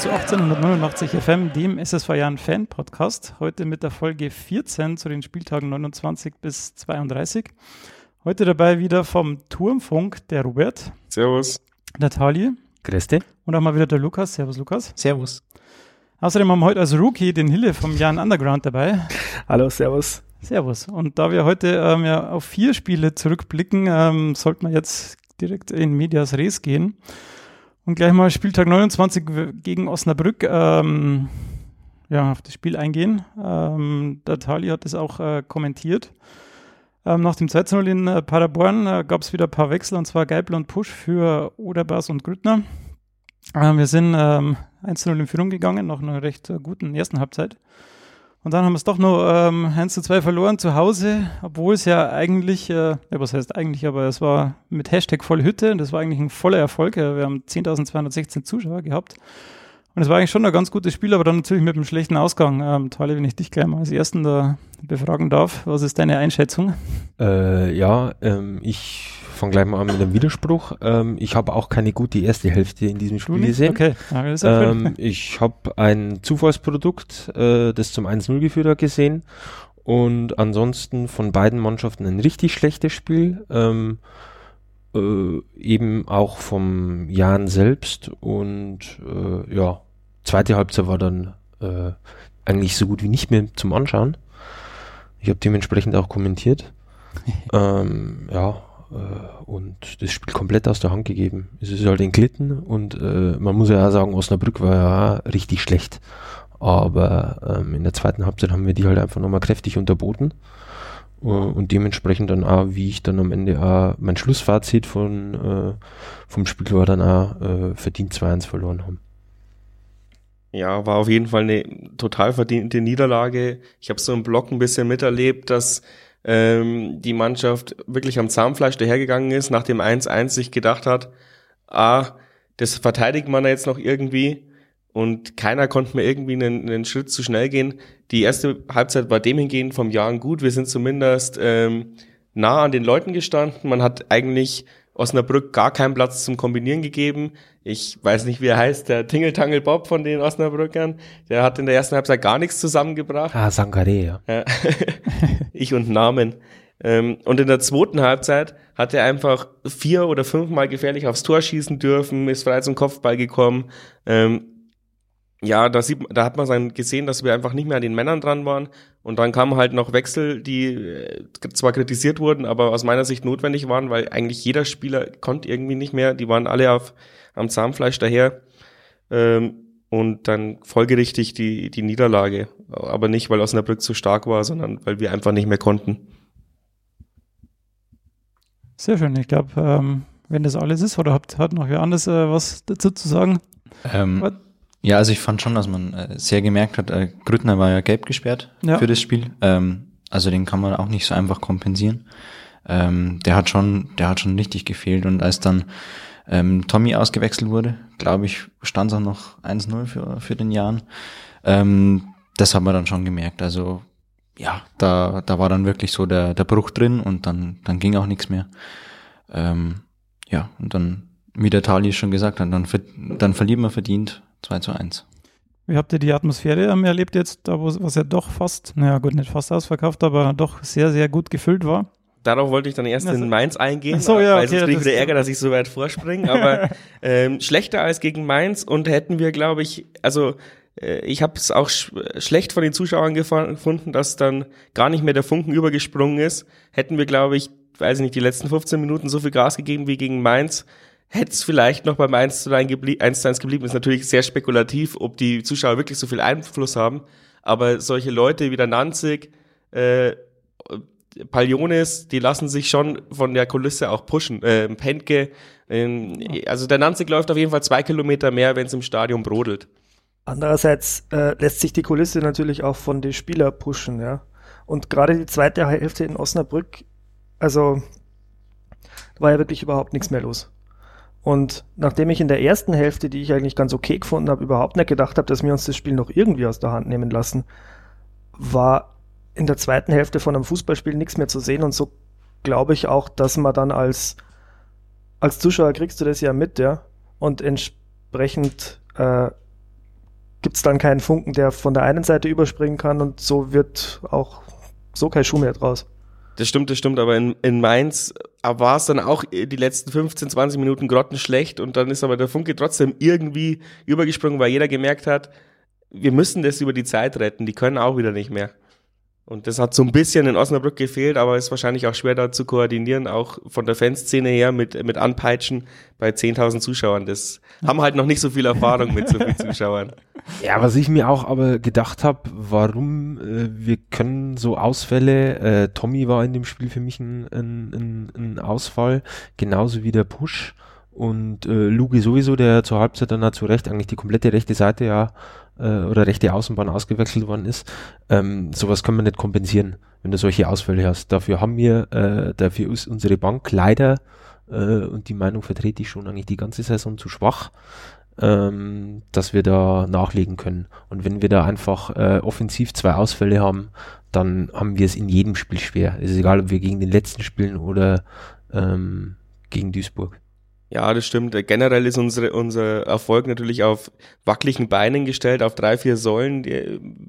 Zu 1889 FM, dem SSV Jahren Fan Podcast. Heute mit der Folge 14 zu den Spieltagen 29 bis 32. Heute dabei wieder vom Turmfunk der Robert. Servus. Tali. Grüß dich. Und auch mal wieder der Lukas. Servus, Lukas. Servus. Außerdem haben wir heute als Rookie den Hille vom Jan Underground dabei. Hallo, Servus. Servus. Und da wir heute ähm, ja auf vier Spiele zurückblicken, ähm, sollten wir jetzt direkt in Medias Res gehen. Und gleich mal Spieltag 29 gegen Osnabrück ähm, ja, auf das Spiel eingehen. Ähm, der Tali hat es auch äh, kommentiert. Ähm, nach dem 2-0 in äh, Paderborn äh, gab es wieder ein paar Wechsel, und zwar Geipel und Pusch für Oderbas und Grüttner. Ähm, wir sind ähm, 1-0 in Führung gegangen, nach einer recht äh, guten ersten Halbzeit. Und dann haben wir es doch noch ähm, 1 zu 2 verloren zu Hause, obwohl es ja eigentlich, äh, ja, was heißt eigentlich, aber es war mit Hashtag Vollhütte, das war eigentlich ein voller Erfolg. Wir haben 10.216 Zuschauer gehabt. Und es war eigentlich schon ein ganz gutes Spiel, aber dann natürlich mit einem schlechten Ausgang. Ähm, Tali, wenn ich dich gleich mal als Ersten da befragen darf, was ist deine Einschätzung? Äh, ja, ähm, ich fange gleich mal an mit einem Widerspruch. Ähm, ich habe auch keine gute erste Hälfte in diesem Spiel gesehen. Okay, ja, ähm, ich habe ein Zufallsprodukt, äh, das zum 1-0 geführt hat, gesehen. Und ansonsten von beiden Mannschaften ein richtig schlechtes Spiel. Ähm, äh, eben auch vom Jan selbst. Und äh, ja, zweite Halbzeit war dann äh, eigentlich so gut wie nicht mehr zum Anschauen. Ich habe dementsprechend auch kommentiert. ähm, ja, äh, und das Spiel komplett aus der Hand gegeben. Es ist halt entglitten und äh, man muss ja auch sagen, Osnabrück war ja richtig schlecht. Aber ähm, in der zweiten Halbzeit haben wir die halt einfach nochmal kräftig unterboten. Uh, und dementsprechend dann auch, wie ich dann am Ende auch mein Schlussfazit von, äh, vom Spiel war, dann auch äh, verdient 2-1 verloren haben. Ja, war auf jeden Fall eine total verdiente Niederlage. Ich habe so im Block ein bisschen miterlebt, dass ähm, die Mannschaft wirklich am Zahnfleisch dahergegangen ist, nach dem 1-1 sich gedacht hat, ah, das verteidigt man jetzt noch irgendwie und keiner konnte mir irgendwie einen, einen Schritt zu schnell gehen. Die erste Halbzeit war dem hingehend vom Jahren gut. Wir sind zumindest ähm, nah an den Leuten gestanden. Man hat eigentlich Osnabrück gar keinen Platz zum Kombinieren gegeben. Ich weiß nicht, wie er heißt, der Tingeltangel Bob von den Osnabrückern. Der hat in der ersten Halbzeit gar nichts zusammengebracht. Ah, Sankare, ja. ich und Namen. Ähm, und in der zweiten Halbzeit hat er einfach vier oder fünfmal gefährlich aufs Tor schießen dürfen, ist frei zum Kopfball gekommen. Ja, da, sieht, da hat man dann gesehen, dass wir einfach nicht mehr an den Männern dran waren. Und dann kamen halt noch Wechsel, die äh, zwar kritisiert wurden, aber aus meiner Sicht notwendig waren, weil eigentlich jeder Spieler konnte irgendwie nicht mehr. Die waren alle auf, am Zahnfleisch daher. Ähm, und dann folgerichtig die, die Niederlage. Aber nicht, weil Osnabrück zu stark war, sondern weil wir einfach nicht mehr konnten. Sehr schön. Ich glaube, ähm, wenn das alles ist, oder habt, hat noch wer anderes äh, was dazu zu sagen? Ähm, ja, also ich fand schon, dass man äh, sehr gemerkt hat, äh, Grüttner war ja gelb gesperrt ja. für das Spiel. Ähm, also den kann man auch nicht so einfach kompensieren. Ähm, der hat schon, der hat schon richtig gefehlt. Und als dann ähm, Tommy ausgewechselt wurde, glaube ich, stand es auch noch 1-0 für, für den Jahren. Ähm, das hat man dann schon gemerkt. Also ja, da, da war dann wirklich so der, der Bruch drin und dann, dann ging auch nichts mehr. Ähm, ja, und dann, wie der Tali schon gesagt hat, dann, dann verliert man verdient 2 zu 1. Wie habt ihr die Atmosphäre erlebt jetzt, da wo was ja doch fast, naja gut, nicht fast ausverkauft, aber doch sehr, sehr gut gefüllt war? Darauf wollte ich dann erst also, in Mainz eingehen, so, ja, weil okay, sonst kriege ich wieder Ärger, dass ich so weit vorspringe. Aber ähm, schlechter als gegen Mainz und hätten wir, glaube ich, also äh, ich habe es auch sch schlecht von den Zuschauern gefunden, dass dann gar nicht mehr der Funken übergesprungen ist. Hätten wir, glaube ich, weiß ich nicht, die letzten 15 Minuten so viel Gas gegeben wie gegen Mainz, hätte es vielleicht noch beim 1 zu 1, geblie 1 zu 1 geblieben. Ist natürlich sehr spekulativ, ob die Zuschauer wirklich so viel Einfluss haben. Aber solche Leute wie der Nanzig, äh, Palionis, die lassen sich schon von der Kulisse auch pushen. Äh, Penke, äh, also der Nanzig läuft auf jeden Fall zwei Kilometer mehr, wenn es im Stadion brodelt. Andererseits äh, lässt sich die Kulisse natürlich auch von den Spielern pushen, ja. Und gerade die zweite Hälfte in Osnabrück, also war ja wirklich überhaupt nichts mehr los. Und nachdem ich in der ersten Hälfte, die ich eigentlich ganz okay gefunden habe, überhaupt nicht gedacht habe, dass wir uns das Spiel noch irgendwie aus der Hand nehmen lassen, war in der zweiten Hälfte von einem Fußballspiel nichts mehr zu sehen. Und so glaube ich auch, dass man dann als, als Zuschauer kriegst du das ja mit, ja. Und entsprechend äh, gibt es dann keinen Funken, der von der einen Seite überspringen kann und so wird auch so kein Schuh mehr draus. Das stimmt, das stimmt, aber in, in Mainz war es dann auch die letzten 15, 20 Minuten grottenschlecht und dann ist aber der Funke trotzdem irgendwie übergesprungen, weil jeder gemerkt hat, wir müssen das über die Zeit retten, die können auch wieder nicht mehr. Und das hat so ein bisschen in Osnabrück gefehlt, aber ist wahrscheinlich auch schwer da zu koordinieren, auch von der Fanszene her mit, mit Anpeitschen bei 10.000 Zuschauern. Das haben halt noch nicht so viel Erfahrung mit so vielen Zuschauern. Ja, was ich mir auch aber gedacht habe, warum äh, wir können so Ausfälle, äh, Tommy war in dem Spiel für mich ein, ein, ein, ein Ausfall, genauso wie der Push. Und äh, Lugi sowieso, der zur Halbzeit dann zu Recht eigentlich die komplette rechte Seite ja äh, oder rechte Außenbahn ausgewechselt worden ist. Ähm, sowas kann man nicht kompensieren, wenn du solche Ausfälle hast. Dafür haben wir, äh, dafür ist unsere Bank leider, äh, und die Meinung vertrete ich schon eigentlich die ganze Saison zu schwach, ähm, dass wir da nachlegen können. Und wenn wir da einfach äh, offensiv zwei Ausfälle haben, dann haben wir es in jedem Spiel schwer. Es ist egal, ob wir gegen den letzten spielen oder ähm, gegen Duisburg. Ja, das stimmt. Generell ist unsere, unser Erfolg natürlich auf wackeligen Beinen gestellt, auf drei, vier Säulen.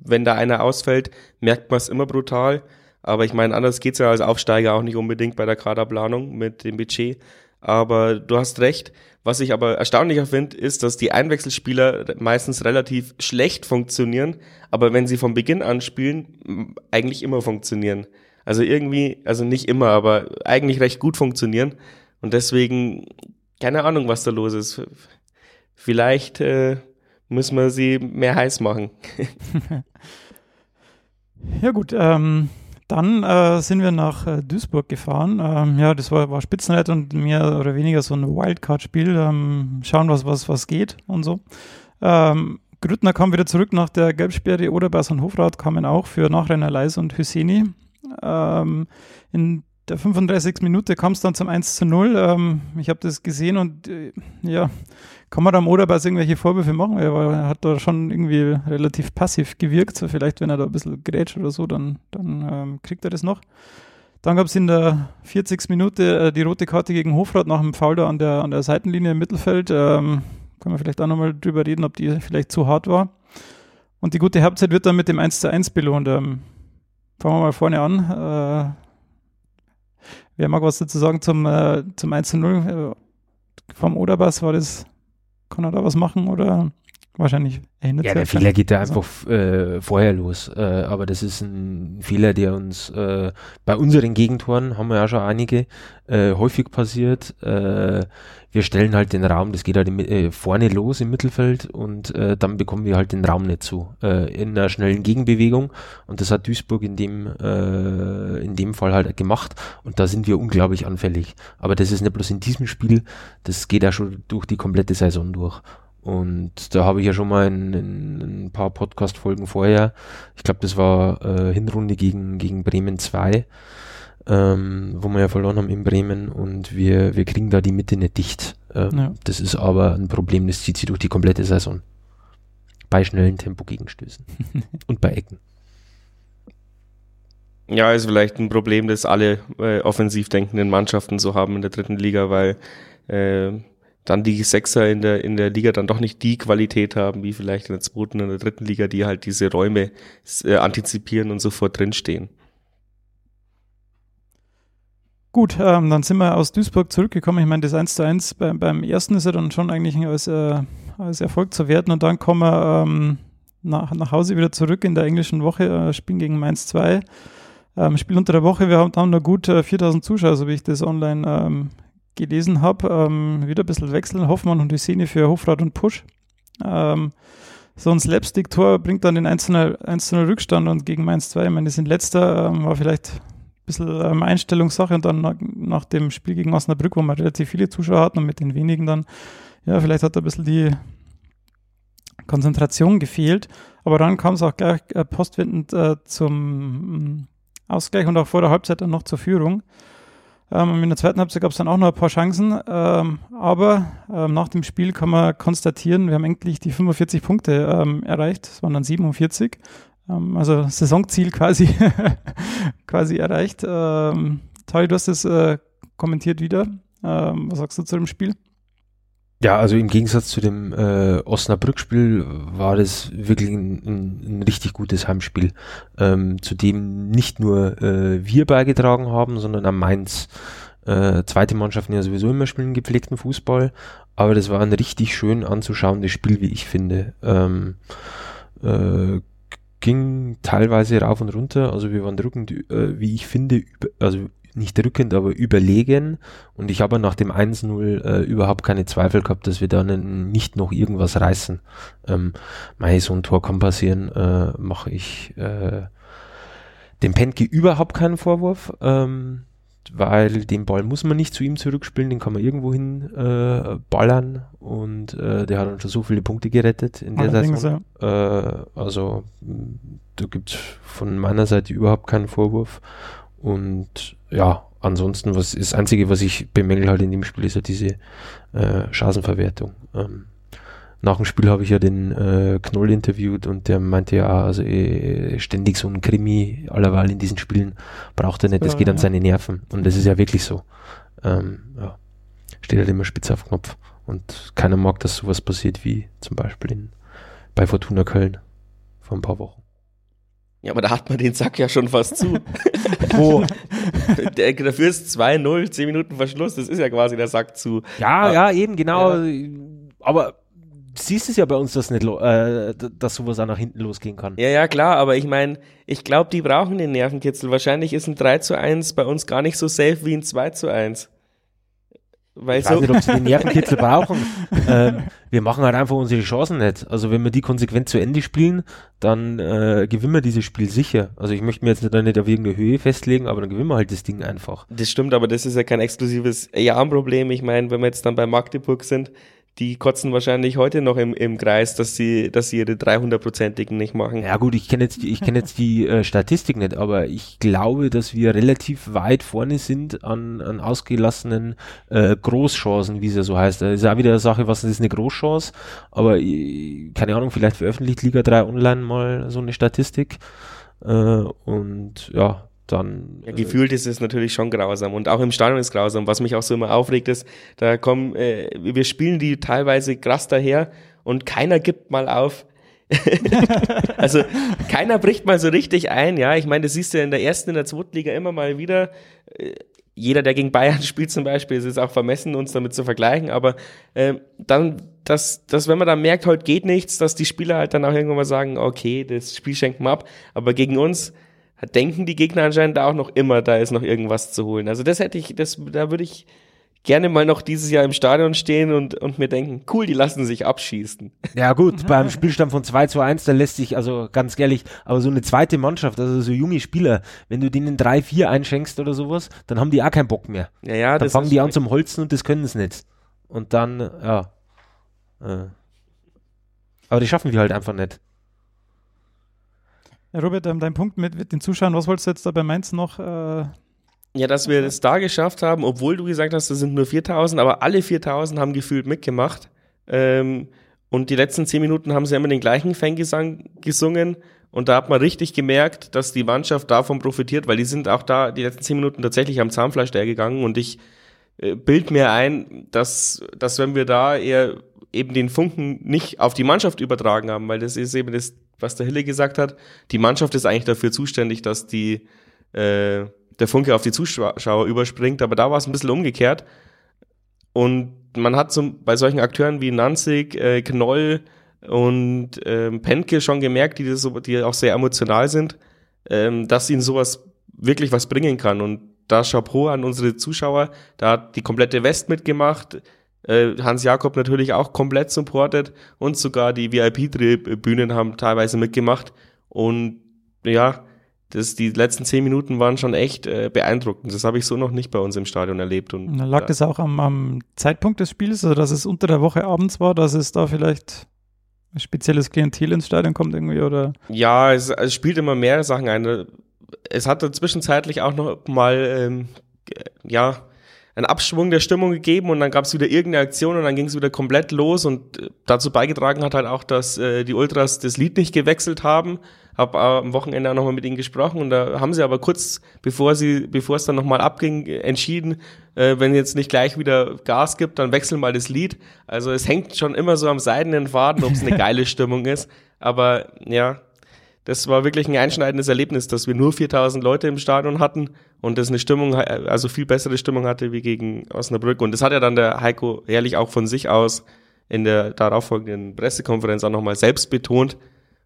Wenn da einer ausfällt, merkt man es immer brutal. Aber ich meine, anders geht's ja als Aufsteiger auch nicht unbedingt bei der Kaderplanung mit dem Budget. Aber du hast recht. Was ich aber erstaunlicher finde, ist, dass die Einwechselspieler meistens relativ schlecht funktionieren, aber wenn sie von Beginn an spielen, eigentlich immer funktionieren. Also irgendwie, also nicht immer, aber eigentlich recht gut funktionieren. Und deswegen keine Ahnung, was da los ist. Vielleicht äh, müssen wir sie mehr heiß machen. ja gut, ähm, dann äh, sind wir nach äh, Duisburg gefahren. Ähm, ja, das war, war Spitzenheit und mehr oder weniger so ein Wildcard-Spiel. Ähm, schauen, was, was, was geht und so. Ähm, Grüttner kam wieder zurück nach der Gelbsperre. Oderbass und Hofrat kamen auch für Nachrenner Leis und Hüseni. Ähm, in der 35. Minute kam es dann zum 1 zu 0. Ähm, ich habe das gesehen und äh, ja, kann man da am Oderbers irgendwelche Vorwürfe machen? Er, war, er, hat da schon irgendwie relativ passiv gewirkt. So vielleicht, wenn er da ein bisschen grätscht oder so, dann, dann ähm, kriegt er das noch. Dann gab es in der 40. Minute äh, die rote Karte gegen Hofrat nach dem Foul da an der, an der Seitenlinie im Mittelfeld. Ähm, können wir vielleicht auch nochmal drüber reden, ob die vielleicht zu hart war. Und die gute Halbzeit wird dann mit dem 1 zu 1 belohnt. Ähm, fangen wir mal vorne an. Äh, Wer mag was dazu sagen zum, äh, zum 1-0 äh, vom Oderbass? War das, kann er da was machen oder wahrscheinlich erinnert Ja, der Fehler geht da einfach äh, vorher los. Äh, aber das ist ein Fehler, der uns äh, bei unseren Gegentoren, haben wir ja schon einige, äh, häufig passiert. Wir stellen halt den Raum, das geht halt im, äh, vorne los im Mittelfeld und äh, dann bekommen wir halt den Raum nicht zu äh, in einer schnellen Gegenbewegung und das hat Duisburg in dem äh, in dem Fall halt gemacht und da sind wir unglaublich anfällig. Aber das ist nicht bloß in diesem Spiel, das geht ja schon durch die komplette Saison durch. Und da habe ich ja schon mal in, in ein paar Podcast-Folgen vorher, ich glaube, das war äh, Hinrunde gegen, gegen Bremen 2, ähm, wo wir ja verloren haben in Bremen und wir, wir kriegen da die Mitte nicht dicht. Ähm, ja. Das ist aber ein Problem, das zieht sich durch die komplette Saison. Bei schnellen Tempo-Gegenstößen und bei Ecken. Ja, ist vielleicht ein Problem, das alle äh, offensiv denkenden Mannschaften so haben in der dritten Liga, weil äh, dann die Sechser in der, in der Liga dann doch nicht die Qualität haben, wie vielleicht in der zweiten und der dritten Liga, die halt diese Räume äh, antizipieren und sofort drinstehen. Gut, ähm, dann sind wir aus Duisburg zurückgekommen. Ich meine, das 1 zu 1 beim, beim ersten ist ja dann schon eigentlich als, äh, als Erfolg zu werten und dann kommen wir ähm, nach, nach Hause wieder zurück in der englischen Woche, äh, spielen gegen Mainz 2. Ähm, Spiel unter der Woche, wir haben, haben nur gut äh, 4000 Zuschauer, so wie ich das online ähm, gelesen habe. Ähm, wieder ein bisschen wechseln, Hoffmann und Hüseni für Hofrat und Push. Ähm, so ein Slapstick-Tor bringt dann den 1-0 Rückstand und gegen Mainz 2, ich meine, die sind letzter, war vielleicht bisschen ähm, Einstellungssache und dann nach, dem Spiel gegen Osnabrück, wo wir relativ viele Zuschauer hatten und mit den wenigen dann, ja, vielleicht hat ein bisschen die Konzentration gefehlt. Aber dann kam es auch gleich äh, postwendend äh, zum mm, Ausgleich und auch vor der Halbzeit dann noch zur Führung. Ähm, in der zweiten Halbzeit gab es dann auch noch ein paar Chancen, ähm, aber nach dem Spiel kann man konstatieren, wir haben endlich die 45 Punkte erreicht. Es waren dann 47. Ähm, also Saisonziel quasi, quasi erreicht. Ähm, Tali, du hast es äh, kommentiert wieder. Ähm, was sagst du zu dem Spiel? Ja, also im Gegensatz zu dem äh, Osnabrück-Spiel war das wirklich ein, ein, ein richtig gutes Heimspiel, ähm, zu dem nicht nur äh, wir beigetragen haben, sondern am Mainz. Äh, zweite Mannschaften ja sowieso immer spielen gepflegten Fußball, aber das war ein richtig schön anzuschauendes Spiel, wie ich finde. Ähm, äh, ging teilweise rauf und runter, also wir waren drückend, äh, wie ich finde, über, also nicht drückend, aber überlegen. Und ich habe nach dem 1-0 äh, überhaupt keine Zweifel gehabt, dass wir dann nicht noch irgendwas reißen. Ähm, mei, so ein Tor kann passieren, äh, mache ich äh, dem Pentke überhaupt keinen Vorwurf. Ähm, weil den Ball muss man nicht zu ihm zurückspielen, den kann man irgendwo hin äh, ballern und äh, der hat dann schon so viele Punkte gerettet in der Allerdings, Saison. Ja. Äh, also da gibt es von meiner Seite überhaupt keinen Vorwurf und ja, ansonsten, was das Einzige, was ich bemängel halt in dem Spiel, ist ja diese äh, Chancenverwertung. Ähm, nach dem Spiel habe ich ja den äh, Knoll interviewt und der meinte ja, also äh, ständig so ein Krimi allerweil in diesen Spielen braucht er nicht, das ja, geht an seine Nerven. Und das ist ja wirklich so. Ähm, ja, steht halt immer spitz auf Knopf. Und keiner mag, dass sowas passiert wie zum Beispiel in, bei Fortuna Köln vor ein paar Wochen. Ja, aber da hat man den Sack ja schon fast zu. Wo? der, dafür ist 2-0, 10 Minuten Verschluss, das ist ja quasi der Sack zu. Ja, aber, ja, eben, genau. Ja. Aber siehst es ja bei uns, dass, nicht äh, dass sowas auch nach hinten losgehen kann. Ja, ja, klar, aber ich meine, ich glaube, die brauchen den Nervenkitzel. Wahrscheinlich ist ein 3 zu 1 bei uns gar nicht so safe wie ein 2 zu 1. Weil ich so weiß nicht, ob sie den Nervenkitzel brauchen. Ähm, wir machen halt einfach unsere Chancen nicht. Also wenn wir die konsequent zu Ende spielen, dann äh, gewinnen wir dieses Spiel sicher. Also ich möchte mir jetzt nicht auf irgendeine Höhe festlegen, aber dann gewinnen wir halt das Ding einfach. Das stimmt, aber das ist ja kein exklusives Jahrenproblem. Ich meine, wenn wir jetzt dann bei Magdeburg sind, die kotzen wahrscheinlich heute noch im, im Kreis, dass sie, dass sie ihre 300-prozentigen nicht machen. Ja gut, ich kenne jetzt, ich kenne jetzt die äh, Statistik nicht, aber ich glaube, dass wir relativ weit vorne sind an, an ausgelassenen äh, Großchancen, wie es ja so heißt. Das ist auch wieder eine Sache, was ist eine Großchance, aber äh, keine Ahnung, vielleicht veröffentlicht Liga 3 online mal so eine Statistik. Äh, und ja, dann. Ja, gefühlt äh, ist es natürlich schon grausam und auch im Stadion ist grausam. Was mich auch so immer aufregt, ist, da kommen, äh, wir spielen die teilweise krass daher und keiner gibt mal auf. also keiner bricht mal so richtig ein, ja. Ich meine, das siehst du ja in der ersten, in der zweiten Liga immer mal wieder. Äh, jeder, der gegen Bayern spielt zum Beispiel, ist es auch vermessen, uns damit zu vergleichen, aber äh, dann, dass, dass wenn man dann merkt, heute geht nichts, dass die Spieler halt dann auch irgendwann mal sagen, okay, das Spiel schenken wir ab, aber gegen uns, denken die Gegner anscheinend auch noch immer, da ist noch irgendwas zu holen. Also das hätte ich, das, da würde ich gerne mal noch dieses Jahr im Stadion stehen und, und mir denken, cool, die lassen sich abschießen. Ja gut, beim Spielstand von 2 zu 1, da lässt sich, also ganz ehrlich, aber so eine zweite Mannschaft, also so junge Spieler, wenn du denen 3-4 einschenkst oder sowas, dann haben die auch keinen Bock mehr. Ja, ja, dann fangen die an zum Holzen und das können sie nicht. Und dann, ja. Äh. Aber die schaffen wir halt einfach nicht. Ja, Robert, ähm, dein Punkt mit, den Zuschauern, was wolltest du jetzt da bei Mainz noch? Äh, ja, dass wir das da geschafft haben, obwohl du gesagt hast, das sind nur 4000, aber alle 4000 haben gefühlt mitgemacht. Ähm, und die letzten zehn Minuten haben sie immer den gleichen Fangesang gesungen. Und da hat man richtig gemerkt, dass die Mannschaft davon profitiert, weil die sind auch da die letzten zehn Minuten tatsächlich am Zahnfleisch gegangen. Und ich äh, bild mir ein, dass, dass wenn wir da eher eben den Funken nicht auf die Mannschaft übertragen haben, weil das ist eben das was der Hille gesagt hat. Die Mannschaft ist eigentlich dafür zuständig, dass die, äh, der Funke auf die Zuschauer überspringt, aber da war es ein bisschen umgekehrt. Und man hat zum, bei solchen Akteuren wie Nanzig, äh, Knoll und ähm, Penke schon gemerkt, die, das, die auch sehr emotional sind, ähm, dass ihnen sowas wirklich was bringen kann. Und da Chapeau an unsere Zuschauer, da hat die komplette West mitgemacht, Hans Jakob natürlich auch komplett supportet und sogar die VIP-Bühnen haben teilweise mitgemacht. Und ja, das, die letzten zehn Minuten waren schon echt äh, beeindruckend. Das habe ich so noch nicht bei uns im Stadion erlebt. Und Dann lag das auch am, am, Zeitpunkt des Spiels, also dass es unter der Woche abends war, dass es da vielleicht ein spezielles Klientel ins Stadion kommt irgendwie oder? Ja, es, es spielt immer mehr Sachen ein. Es hatte zwischenzeitlich auch noch mal ähm, ja einen Abschwung der Stimmung gegeben und dann gab es wieder irgendeine Aktion und dann ging es wieder komplett los und äh, dazu beigetragen hat halt auch, dass äh, die Ultras das Lied nicht gewechselt haben, habe am Wochenende auch nochmal mit ihnen gesprochen und da haben sie aber kurz bevor sie, bevor es dann nochmal abging, entschieden, äh, wenn jetzt nicht gleich wieder Gas gibt, dann wechseln mal das Lied. Also es hängt schon immer so am seidenen Faden, ob es eine geile Stimmung ist. Aber ja, das war wirklich ein einschneidendes Erlebnis, dass wir nur 4000 Leute im Stadion hatten und das eine Stimmung, also viel bessere Stimmung hatte wie gegen Osnabrück. Und das hat ja dann der Heiko ehrlich auch von sich aus in der darauffolgenden Pressekonferenz auch nochmal selbst betont.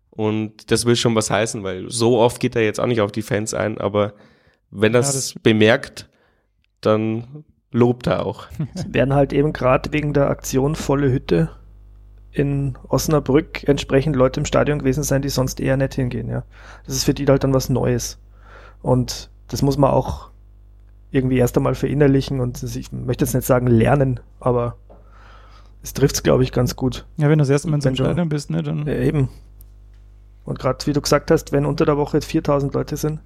Und das will schon was heißen, weil so oft geht er jetzt auch nicht auf die Fans ein, aber wenn er es ja, bemerkt, dann lobt er auch. Es werden halt eben gerade wegen der Aktion volle Hütte in Osnabrück entsprechend Leute im Stadion gewesen sein, die sonst eher nicht hingehen, ja. Das ist für die halt dann was Neues. Und das muss man auch irgendwie erst einmal verinnerlichen und ich möchte jetzt nicht sagen lernen, aber es trifft es, glaube ich, ganz gut. Ja, wenn du das erste Mal im Stadion bist, ne, dann. Ja, eben. Und gerade wie du gesagt hast, wenn unter der Woche jetzt 4000 Leute sind,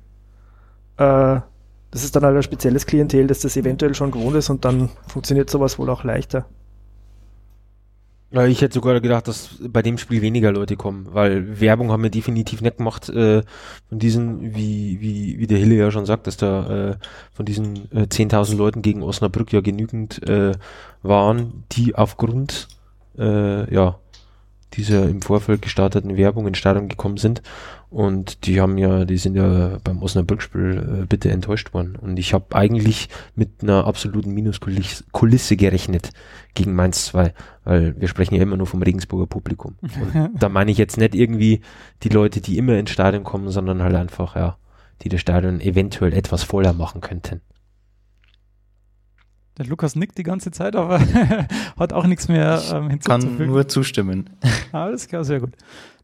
äh, das ist dann halt ein spezielles Klientel, das das eventuell schon gewohnt ist und dann funktioniert sowas wohl auch leichter. Ja, ich hätte sogar gedacht, dass bei dem Spiel weniger Leute kommen, weil Werbung haben wir definitiv nicht gemacht äh, von diesen, wie, wie, wie der Hille ja schon sagt, dass da äh, von diesen äh, 10.000 Leuten gegen Osnabrück ja genügend äh, waren, die aufgrund äh, ja dieser im Vorfeld gestarteten Werbung in Stadion gekommen sind. Und die haben ja, die sind ja beim Osnabrück-Spiel äh, bitte enttäuscht worden. Und ich habe eigentlich mit einer absoluten Minuskulisse gerechnet gegen Mainz 2, weil wir sprechen ja immer nur vom Regensburger Publikum. Und da meine ich jetzt nicht irgendwie die Leute, die immer ins Stadion kommen, sondern halt einfach, ja, die das Stadion eventuell etwas voller machen könnten. Der Lukas nickt die ganze Zeit, aber hat auch nichts mehr ähm, hinzuzufügen. Kann nur zustimmen. Alles klar, sehr gut.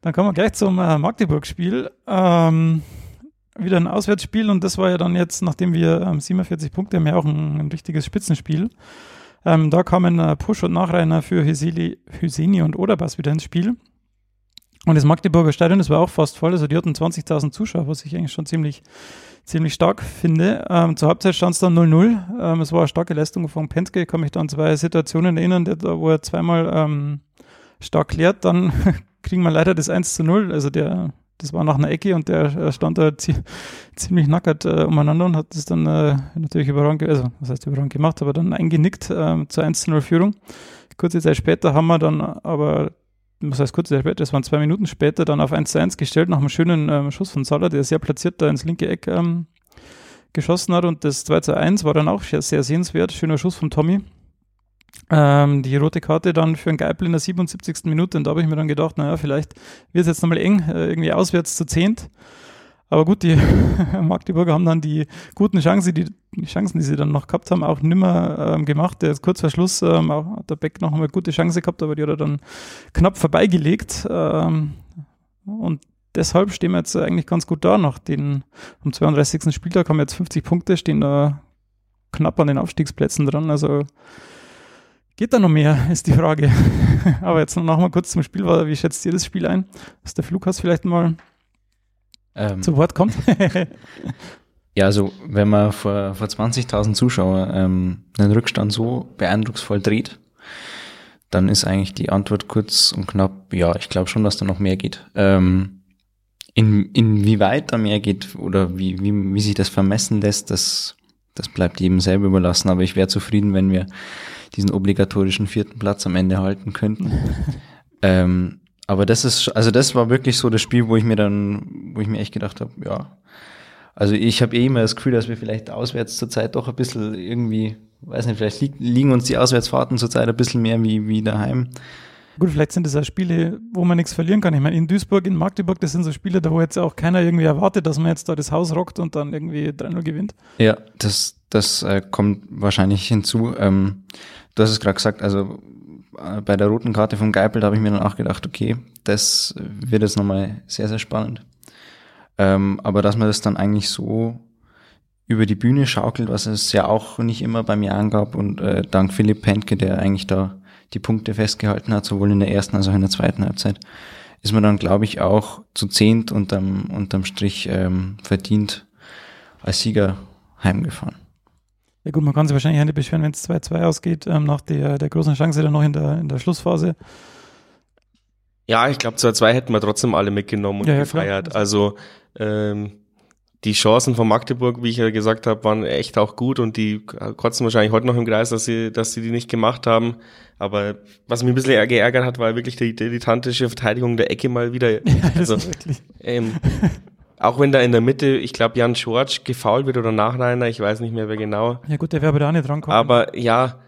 Dann kommen wir gleich zum äh, Magdeburg-Spiel. Ähm, wieder ein Auswärtsspiel und das war ja dann jetzt, nachdem wir ähm, 47 Punkte haben, ja auch ein, ein richtiges Spitzenspiel. Ähm, da kamen äh, Push und Nachreiner für Hüseli, Hüseni und Oderbas wieder ins Spiel. Und das Magdeburger Stadion, das war auch fast voll, also die hatten 20.000 Zuschauer, was ich eigentlich schon ziemlich ziemlich stark finde. Ähm, zur Halbzeit stand es dann 0-0. Ähm, es war eine starke Leistung von Penske. Ich kann mich da an zwei Situationen erinnern, wo er zweimal ähm, stark klärt. Dann kriegen wir leider das 1 0. Also der, das war nach einer Ecke und der stand da ziemlich nackert äh, umeinander und hat das dann äh, natürlich überragend, also was heißt überragend gemacht, aber dann eingenickt äh, zur 1 0 Führung. Kurze Zeit später haben wir dann aber was heißt später, das waren zwei Minuten später, dann auf 1 zu 1 gestellt, nach einem schönen ähm, Schuss von Salah, der sehr platziert da ins linke Eck ähm, geschossen hat. Und das 2 zu 1 war dann auch sehr, sehr sehenswert. Schöner Schuss von Tommy. Ähm, die rote Karte dann für einen Geipel in der 77. Minute. Und da habe ich mir dann gedacht, naja, vielleicht wird es jetzt nochmal eng, äh, irgendwie auswärts zu zehnt. Aber gut, die Magdeburger haben dann die guten Chancen, die, Chancen, die sie dann noch gehabt haben, auch nimmer ähm, gemacht. Der ist kurz vor Schluss ähm, auch, hat der Beck noch eine gute Chance gehabt, aber die hat er dann knapp vorbeigelegt. Ähm, und deshalb stehen wir jetzt eigentlich ganz gut da. Nach den, am 32. Spieltag haben wir jetzt 50 Punkte, stehen da knapp an den Aufstiegsplätzen dran. Also geht da noch mehr, ist die Frage. aber jetzt noch mal kurz zum Spiel. Wie schätzt ihr das Spiel ein? Was der Flughast vielleicht mal ähm, zu Wort kommt. ja, also wenn man vor, vor 20.000 Zuschauern ähm, einen Rückstand so beeindrucksvoll dreht, dann ist eigentlich die Antwort kurz und knapp, ja, ich glaube schon, dass da noch mehr geht. Ähm, in, inwieweit da mehr geht oder wie, wie, wie sich das vermessen lässt, das, das bleibt jedem selber überlassen. Aber ich wäre zufrieden, wenn wir diesen obligatorischen vierten Platz am Ende halten könnten. ähm, aber das ist, also das war wirklich so das Spiel, wo ich mir dann, wo ich mir echt gedacht habe, ja. Also ich habe eh immer das Gefühl, dass wir vielleicht auswärts zurzeit doch ein bisschen irgendwie, weiß nicht, vielleicht li liegen uns die Auswärtsfahrten zurzeit ein bisschen mehr wie, wie daheim. Gut, vielleicht sind das ja Spiele, wo man nichts verlieren kann. Ich meine, in Duisburg, in Magdeburg, das sind so Spiele, da wo jetzt auch keiner irgendwie erwartet, dass man jetzt da das Haus rockt und dann irgendwie 3-0 gewinnt. Ja, das, das äh, kommt wahrscheinlich hinzu. Ähm, du hast es gerade gesagt, also bei der roten Karte von Geipel, da habe ich mir dann auch gedacht, okay, das wird jetzt nochmal sehr, sehr spannend. Ähm, aber dass man das dann eigentlich so über die Bühne schaukelt, was es ja auch nicht immer beim Jahren gab und äh, dank Philipp Pentke, der eigentlich da die Punkte festgehalten hat, sowohl in der ersten als auch in der zweiten Halbzeit, ist man dann, glaube ich, auch zu zehnt unterm, unterm Strich ähm, verdient als Sieger heimgefahren. Ja gut, man kann sich wahrscheinlich nicht beschweren, wenn es 2-2 ausgeht, ähm, nach der, der großen Chance dann noch in der, in der Schlussphase. Ja, ich glaube, 2-2 hätten wir trotzdem alle mitgenommen und ja, gefeiert. Klar. Also ähm, die Chancen von Magdeburg, wie ich ja gesagt habe, waren echt auch gut und die kotzen wahrscheinlich heute noch im Kreis, dass sie, dass sie die nicht gemacht haben. Aber was mich ein bisschen geärgert hat, war wirklich die dilettantische Verteidigung der Ecke mal wieder. Ja, also, ähm, auch wenn da in der Mitte, ich glaube, Jan Schwarz gefault wird oder Nachreiner, ich weiß nicht mehr, wer genau. Ja gut, der wäre aber da nicht drankommen. Aber ja,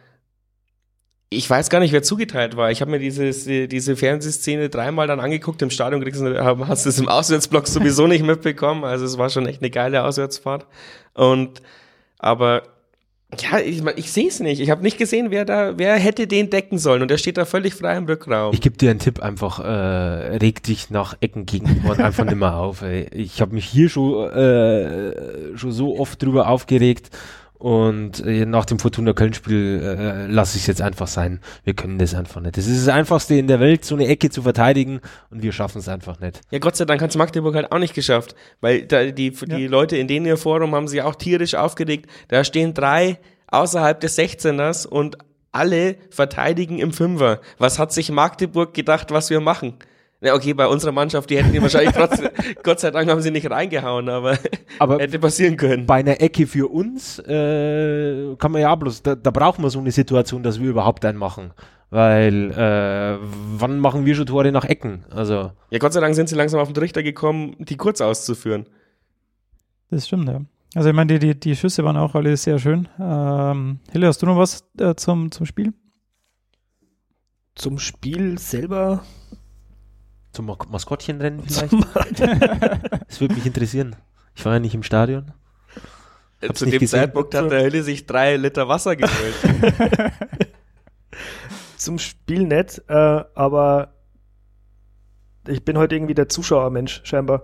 ich weiß gar nicht, wer zugeteilt war. Ich habe mir dieses, diese Fernsehszene dreimal dann angeguckt im Stadion, kriegst du, hast du es im Auswärtsblock sowieso nicht mitbekommen. Also es war schon echt eine geile Auswärtsfahrt. Und aber ja, ich, ich sehe es nicht. Ich habe nicht gesehen, wer da, wer hätte den decken sollen. Und der steht da völlig frei im Rückraum. Ich gebe dir einen Tipp, einfach äh, reg dich nach Ecken gegen und einfach nicht mehr auf. Ey. Ich habe mich hier schon, äh, schon so oft drüber aufgeregt und äh, nach dem Fortuna Köln-Spiel äh, lasse ich es jetzt einfach sein. Wir können das einfach nicht. Das ist das Einfachste in der Welt, so eine Ecke zu verteidigen und wir schaffen es einfach nicht. Ja, Gott sei Dank hat es Magdeburg halt auch nicht geschafft, weil da die, die ja. Leute in denen ihr Forum haben sich auch tierisch aufgeregt. Da stehen drei außerhalb des 16ers und alle verteidigen im Fünfer. Was hat sich Magdeburg gedacht, was wir machen? Ja, okay, bei unserer Mannschaft, die hätten die wahrscheinlich trotzdem, Gott sei Dank haben sie nicht reingehauen, aber, aber hätte passieren können. Bei einer Ecke für uns äh, kann man ja bloß, da, da brauchen wir so eine Situation, dass wir überhaupt einen machen. Weil äh, wann machen wir schon Tore nach Ecken? Also. Ja, Gott sei Dank sind sie langsam auf den Trichter gekommen, die kurz auszuführen. Das stimmt, ja. Also ich meine, die, die, die Schüsse waren auch alle sehr schön. Ähm, Hille, hast du noch was äh, zum, zum Spiel? Zum Spiel selber zum Maskottchenrennen vielleicht? das würde mich interessieren. Ich war ja nicht im Stadion. Hab's Zu dem gesehen. Zeitpunkt hat der Hölle sich drei Liter Wasser geholt. Zum Spiel nett, äh, aber ich bin heute irgendwie der Zuschauermensch, scheinbar.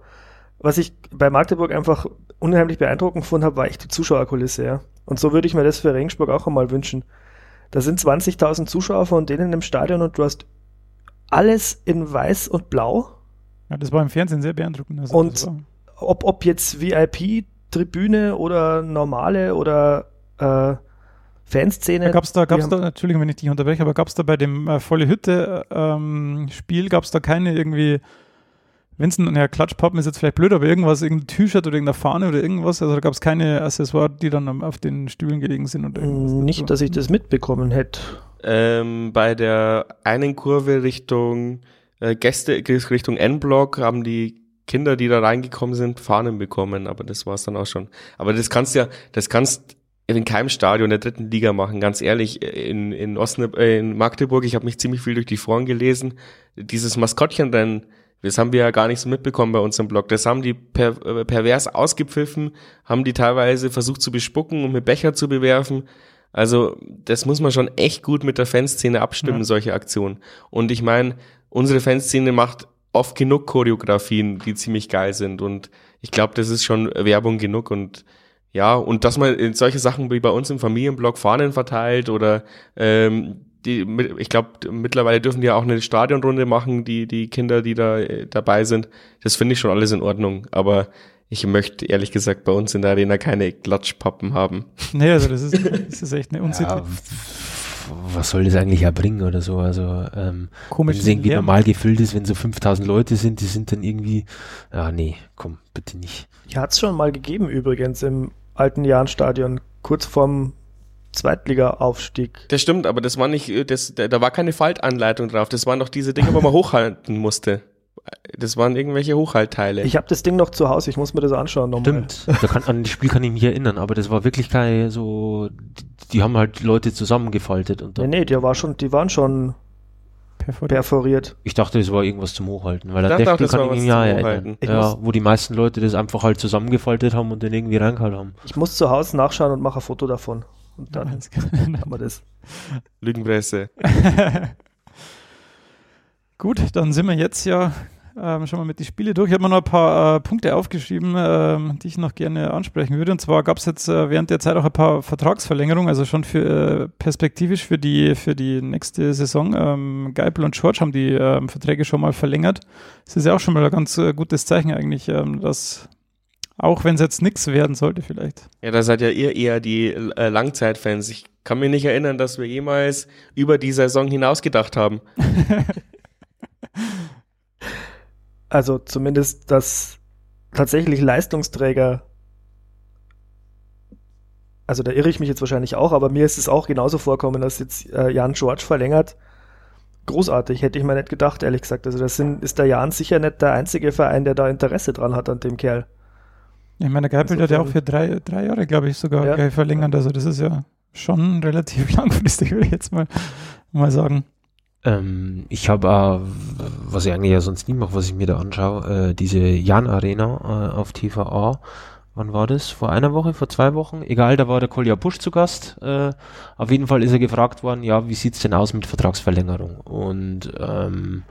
Was ich bei Magdeburg einfach unheimlich beeindruckend gefunden habe, war echt die Zuschauerkulisse, ja. Und so würde ich mir das für Regensburg auch einmal wünschen. Da sind 20.000 Zuschauer von denen im Stadion und du hast alles in weiß und blau. Ja, das war im Fernsehen sehr beeindruckend. Also und ob, ob jetzt VIP-Tribüne oder normale oder äh, Fanszene. Gab es da, gab's da, Entschuldigung, wenn ich dich unterbreche, aber gab es da bei dem äh, volle Hütte-Spiel, ähm, gab es da keine irgendwie, wenn es ein ja, Klatschpappen ist jetzt vielleicht blöd, aber irgendwas, irgendein T-Shirt oder irgendeine Fahne oder irgendwas, also da gab es keine Accessoires, die dann auf den Stühlen gelegen sind oder irgendwas. Nicht, dass ich das mitbekommen hätte ähm, bei der einen Kurve Richtung äh, Gäste, Richtung N-Block haben die Kinder, die da reingekommen sind, Fahnen bekommen, aber das war's dann auch schon. Aber das kannst ja, das kannst in keinem Stadion der dritten Liga machen, ganz ehrlich. In, in, Osnab äh, in Magdeburg, ich habe mich ziemlich viel durch die Foren gelesen, dieses Maskottchenrennen, das haben wir ja gar nicht so mitbekommen bei uns im Blog. Das haben die per, äh, pervers ausgepfiffen, haben die teilweise versucht zu bespucken und mit Becher zu bewerfen. Also das muss man schon echt gut mit der Fanszene abstimmen, ja. solche Aktionen. Und ich meine, unsere Fanszene macht oft genug Choreografien, die ziemlich geil sind. Und ich glaube, das ist schon Werbung genug. Und ja, und dass man in solche Sachen wie bei uns im Familienblog Fahnen verteilt oder ähm, die, ich glaube, mittlerweile dürfen die ja auch eine Stadionrunde machen, die, die Kinder, die da äh, dabei sind. Das finde ich schon alles in Ordnung. Aber ich möchte ehrlich gesagt bei uns in der Arena keine Klatschpappen haben. Nee, also das ist, das ist echt eine Unsitte. Ja, was soll das eigentlich erbringen oder so? Also, ähm, Komisch, wenn es irgendwie normal gefüllt ist, wenn so 5000 Leute sind, die sind dann irgendwie, ja, nee, komm, bitte nicht. Ja, hat es schon mal gegeben übrigens im alten Jahnstadion, kurz vorm Zweitliga-Aufstieg. Das stimmt, aber das war nicht, das, da war keine Faltanleitung drauf. Das waren doch diese Dinge, wo man hochhalten musste. Das waren irgendwelche Hochhaltteile. Ich habe das Ding noch zu Hause, ich muss mir das anschauen nochmal. Stimmt, da kann, an das Spiel kann ich mich erinnern, aber das war wirklich kein so, die, die haben halt Leute zusammengefaltet. Und nee, nee, die, war schon, die waren schon perforiert. perforiert. Ich dachte, das war irgendwas zum Hochhalten, weil das Spiel kann ich mich ja erinnern. Ja, wo die meisten Leute das einfach halt zusammengefaltet haben und dann irgendwie reingehalten haben. Ich muss zu Hause nachschauen und mache ein Foto davon. Und dann haben wir das. Lügenpresse. Gut, dann sind wir jetzt ja ähm, schon mal mit die Spiele durch. Ich habe mir noch ein paar äh, Punkte aufgeschrieben, ähm, die ich noch gerne ansprechen würde. Und zwar gab es jetzt äh, während der Zeit auch ein paar Vertragsverlängerungen, also schon für äh, perspektivisch für die für die nächste Saison. Ähm, Geipel und George haben die ähm, Verträge schon mal verlängert. Das ist ja auch schon mal ein ganz äh, gutes Zeichen eigentlich, ähm, dass auch wenn es jetzt nichts werden sollte vielleicht. Ja, da seid ja ihr eher die äh, Langzeitfans. Ich kann mich nicht erinnern, dass wir jemals über die Saison hinaus gedacht haben. also zumindest, dass tatsächlich Leistungsträger, also da irre ich mich jetzt wahrscheinlich auch, aber mir ist es auch genauso vorkommen, dass jetzt äh, Jan George verlängert. Großartig, hätte ich mir nicht gedacht, ehrlich gesagt. Also das sind, ist der Jan sicher nicht der einzige Verein, der da Interesse dran hat an dem Kerl. Ich meine, der Geipel hat ja auch für drei, drei Jahre, glaube ich, sogar ja. verlängert. Also das ist ja schon relativ langfristig, würde ich jetzt mal, mal sagen. Ähm, ich habe, äh, was ich eigentlich ja sonst nie mache, was ich mir da anschaue, äh, diese Jan Arena äh, auf TVA. Wann war das? Vor einer Woche, vor zwei Wochen? Egal, da war der Kolja Busch zu Gast. Äh, auf jeden Fall ist er gefragt worden, ja, wie sieht's denn aus mit Vertragsverlängerung? Und ähm,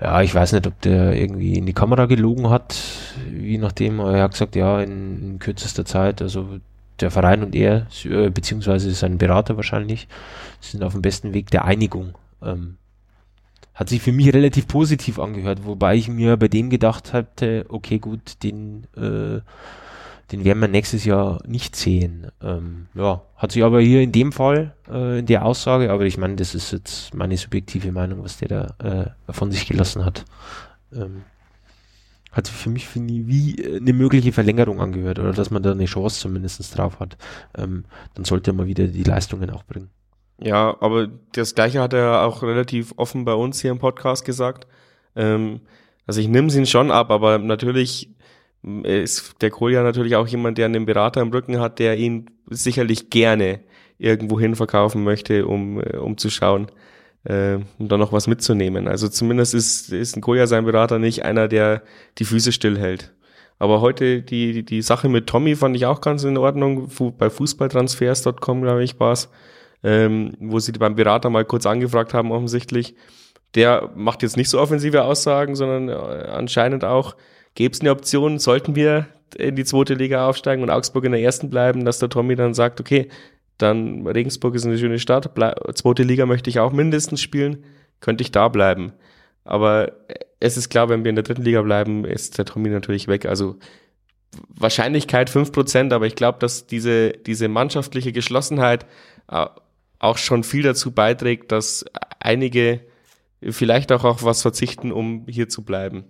ja, ich weiß nicht, ob der irgendwie in die Kamera gelogen hat, je nachdem. Er hat gesagt, ja, in, in kürzester Zeit, also der Verein und er, äh, beziehungsweise sein Berater wahrscheinlich, sind auf dem besten Weg der Einigung. Ähm, hat sich für mich relativ positiv angehört, wobei ich mir bei dem gedacht hatte, okay, gut, den, äh, den werden wir nächstes Jahr nicht sehen. Ähm, ja, hat sich aber hier in dem Fall, äh, in der Aussage, aber ich meine, das ist jetzt meine subjektive Meinung, was der da äh, von sich gelassen hat. Ähm, hat sich für mich für nie wie äh, eine mögliche Verlängerung angehört oder dass man da eine Chance zumindest drauf hat. Ähm, dann sollte mal wieder die Leistungen auch bringen. Ja, aber das Gleiche hat er auch relativ offen bei uns hier im Podcast gesagt. Ähm, also ich nehme es ihn schon ab, aber natürlich ist der Kolja natürlich auch jemand, der einen Berater im Rücken hat, der ihn sicherlich gerne irgendwo hin verkaufen möchte, um, äh, um zu schauen, äh, um da noch was mitzunehmen. Also zumindest ist, ist ein Kolja sein Berater nicht einer, der die Füße stillhält. Aber heute die, die Sache mit Tommy fand ich auch ganz in Ordnung. Bei Fußballtransfers.com, glaube ich, war's ähm, wo sie beim Berater mal kurz angefragt haben, offensichtlich. Der macht jetzt nicht so offensive Aussagen, sondern äh, anscheinend auch, gäbe es eine Option, sollten wir in die zweite Liga aufsteigen und Augsburg in der ersten bleiben, dass der Tommy dann sagt, okay, dann Regensburg ist eine schöne Stadt, zweite Liga möchte ich auch mindestens spielen, könnte ich da bleiben. Aber es ist klar, wenn wir in der dritten Liga bleiben, ist der Tommy natürlich weg. Also Wahrscheinlichkeit fünf Prozent, aber ich glaube, dass diese, diese mannschaftliche Geschlossenheit äh, auch schon viel dazu beiträgt, dass einige vielleicht auch auf was verzichten, um hier zu bleiben.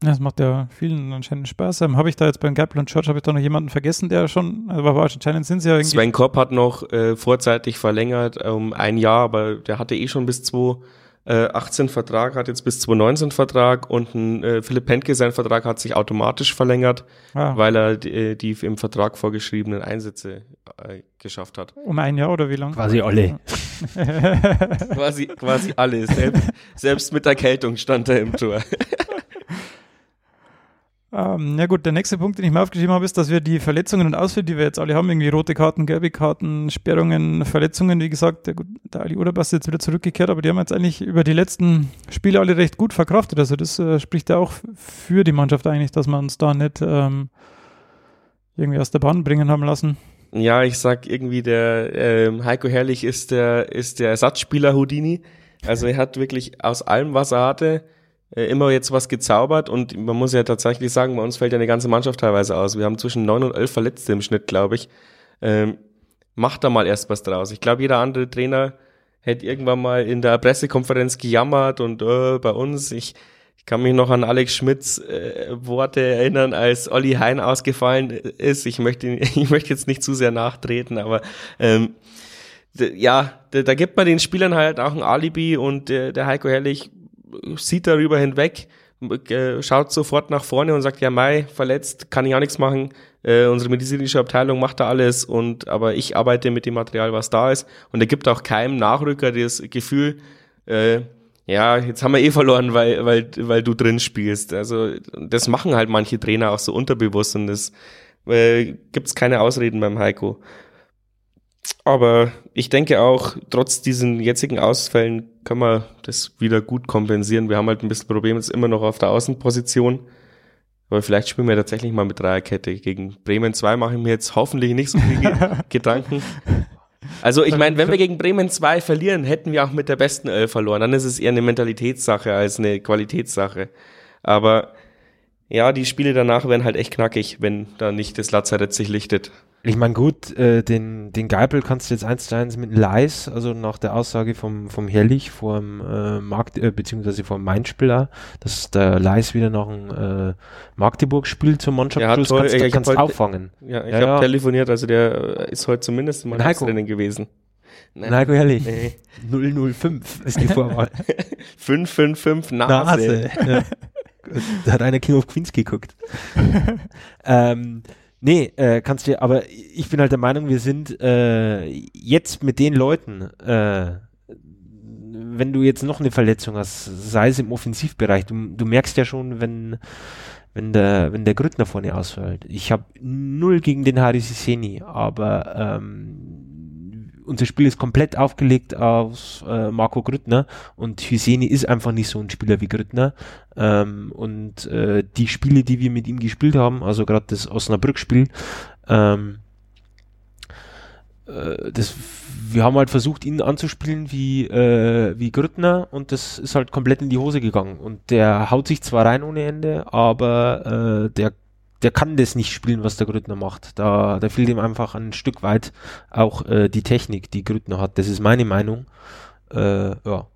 Das macht ja vielen anscheinend Spaß. Ähm, habe ich da jetzt beim Gapel und Church, habe ich da noch jemanden vergessen, der schon, also war anscheinend sind sie ja irgendwie. Sven Kopp hat noch äh, vorzeitig verlängert um ein Jahr, aber der hatte eh schon bis 2018 Vertrag, hat jetzt bis 2019 Vertrag und ein, äh, Philipp Pentke, sein Vertrag hat sich automatisch verlängert, ah. weil er die, äh, die im Vertrag vorgeschriebenen Einsätze äh, geschafft hat. Um ein Jahr oder wie lange? Quasi alle. quasi, quasi alle. Selbst, selbst mit Erkältung stand er im Tor. Ähm, ja gut, der nächste Punkt, den ich mir aufgeschrieben habe, ist, dass wir die Verletzungen und Ausfälle, die wir jetzt alle haben, irgendwie rote Karten, gelbe Karten, Sperrungen, Verletzungen, wie gesagt, der, der Ali Uderbast ist jetzt wieder zurückgekehrt, aber die haben jetzt eigentlich über die letzten Spiele alle recht gut verkraftet. Also das äh, spricht ja auch für die Mannschaft eigentlich, dass man uns da nicht ähm, irgendwie aus der Bahn bringen haben lassen. Ja, ich sag irgendwie, der äh, Heiko Herrlich ist der, ist der Ersatzspieler Houdini. Also er hat wirklich aus allem, was er hatte, immer jetzt was gezaubert und man muss ja tatsächlich sagen, bei uns fällt ja eine ganze Mannschaft teilweise aus. Wir haben zwischen neun und elf Verletzte im Schnitt, glaube ich. Ähm, macht da mal erst was draus. Ich glaube, jeder andere Trainer hätte irgendwann mal in der Pressekonferenz gejammert und äh, bei uns, ich, ich kann mich noch an Alex Schmidts äh, Worte erinnern, als Olli Hein ausgefallen ist. Ich möchte, ich möchte jetzt nicht zu sehr nachtreten, aber ähm, ja, da, da gibt man den Spielern halt auch ein Alibi und äh, der Heiko Herrlich sieht darüber hinweg, äh, schaut sofort nach vorne und sagt, ja, Mai, verletzt, kann ich auch nichts machen. Äh, unsere medizinische Abteilung macht da alles und aber ich arbeite mit dem Material, was da ist. Und er gibt auch keinem Nachrücker das Gefühl, äh, ja, jetzt haben wir eh verloren, weil, weil, weil du drin spielst. Also das machen halt manche Trainer auch so unterbewusst und das äh, gibt's keine Ausreden beim Heiko. Aber ich denke auch, trotz diesen jetzigen Ausfällen können wir das wieder gut kompensieren. Wir haben halt ein bisschen Problem jetzt immer noch auf der Außenposition. Aber vielleicht spielen wir tatsächlich mal mit Dreierkette. Gegen Bremen 2 mache ich mir jetzt hoffentlich nicht so viele Gedanken. Also ich meine, wenn wir gegen Bremen 2 verlieren, hätten wir auch mit der besten Elf verloren. Dann ist es eher eine Mentalitätssache als eine Qualitätssache. Aber ja, die Spiele danach werden halt echt knackig, wenn da nicht das Lazarett sich lichtet. Ich meine, gut, äh, den, den Geipel kannst du jetzt eins zu eins mit Leis, also nach der Aussage vom, vom Herrlich vor dem äh, Markt, äh, beziehungsweise vom Mainspieler, dass der Leis wieder nach dem äh, Magdeburg spielt zum Mannschaftsschluss, ja, kannst, ich, kannst heute, auffangen. Ja, ich ja, habe ja. telefoniert, also der ist heute zumindest im Mannschaftsrennen gewesen. Nein, Nein Herrlich. Nee. 005 ist die Vorwahl. 555 Nase. Nase. Ja. da hat einer King of Queens geguckt. ähm, nee, äh, kannst du, aber ich bin halt der Meinung, wir sind äh, jetzt mit den Leuten, äh, wenn du jetzt noch eine Verletzung hast, sei es im Offensivbereich, du, du merkst ja schon, wenn wenn der, wenn der Grüttner vorne ausfällt. Ich habe null gegen den Haris Seni, aber ähm, unser Spiel ist komplett aufgelegt auf äh, Marco Grüttner und Hüseni ist einfach nicht so ein Spieler wie Grüttner. Ähm, und äh, die Spiele, die wir mit ihm gespielt haben, also gerade das Osnabrück-Spiel, ähm, äh, das, wir haben halt versucht, ihn anzuspielen wie, äh, wie Grüttner und das ist halt komplett in die Hose gegangen. Und der haut sich zwar rein ohne Ende, aber äh, der der kann das nicht spielen, was der Grüttner macht. Da, da fehlt ihm einfach ein Stück weit auch äh, die Technik, die Grüttner hat. Das ist meine Meinung. Äh, ja.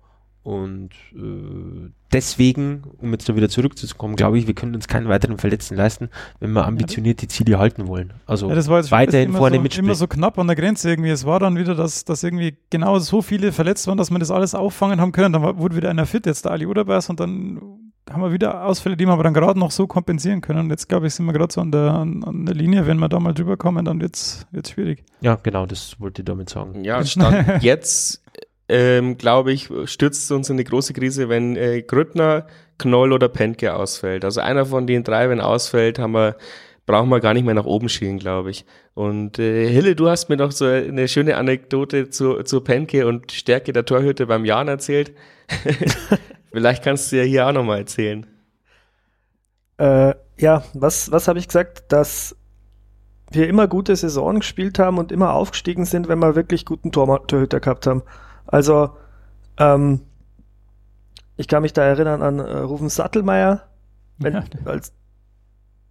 Und äh, deswegen, um jetzt da wieder zurückzukommen, glaube ich, wir können uns keinen weiteren Verletzten leisten, wenn wir ambitioniert die Ziele halten wollen. Also ja, das war jetzt weiterhin vorne so, mitspielen. immer so knapp an der Grenze irgendwie. Es war dann wieder, dass, dass irgendwie genau so viele verletzt waren, dass wir das alles auffangen haben können. Dann wurde wieder einer fit, jetzt der Ali Uderbers und dann haben wir wieder Ausfälle, die wir aber dann gerade noch so kompensieren können. Und jetzt, glaube ich, sind wir gerade so an der, an, an, der Linie. Wenn wir da mal drüber kommen, dann wird es schwierig. Ja, genau, das wollte ich damit sagen. Ja, Stand jetzt, ähm, glaube ich, stürzt es uns in eine große Krise, wenn äh, Grüttner, Knoll oder Penke ausfällt. Also einer von den drei, wenn ausfällt, haben wir brauchen wir gar nicht mehr nach oben schielen, glaube ich. Und äh, Hille, du hast mir noch so eine schöne Anekdote zu, zu Penke und Stärke der Torhütte beim Jan erzählt. Vielleicht kannst du ja hier auch nochmal erzählen. Äh, ja, was, was habe ich gesagt? Dass wir immer gute Saison gespielt haben und immer aufgestiegen sind, wenn wir wirklich guten Tor Torhüter gehabt haben. Also, ähm, ich kann mich da erinnern an äh, Rufen Sattelmeier, wenn, ja. als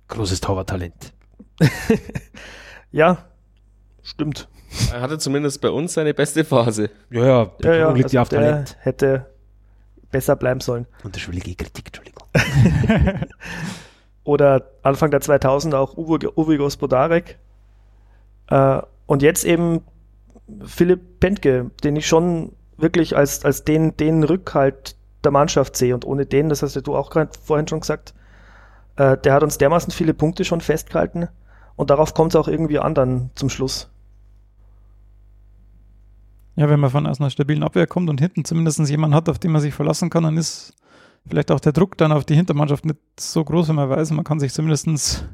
großes Torwarttalent. ja, stimmt. Er hatte zumindest bei uns seine beste Phase. Ja, ja, ja, ja liegt also auf Talent. Hätte besser bleiben sollen. Unterschwellige Kritik, Entschuldigung. Oder Anfang der 2000er auch Uwe, Uwe Gospodarek. Äh, und jetzt eben Philipp Pentke, den ich schon wirklich als, als den, den Rückhalt der Mannschaft sehe. Und ohne den, das hast ja du auch gerade vorhin schon gesagt, äh, der hat uns dermaßen viele Punkte schon festgehalten. Und darauf kommt es auch irgendwie an dann zum Schluss. Ja, wenn man von aus einer stabilen Abwehr kommt und hinten zumindest jemanden hat, auf den man sich verlassen kann, dann ist vielleicht auch der Druck dann auf die Hintermannschaft nicht so groß, wenn man weiß, man kann sich zumindest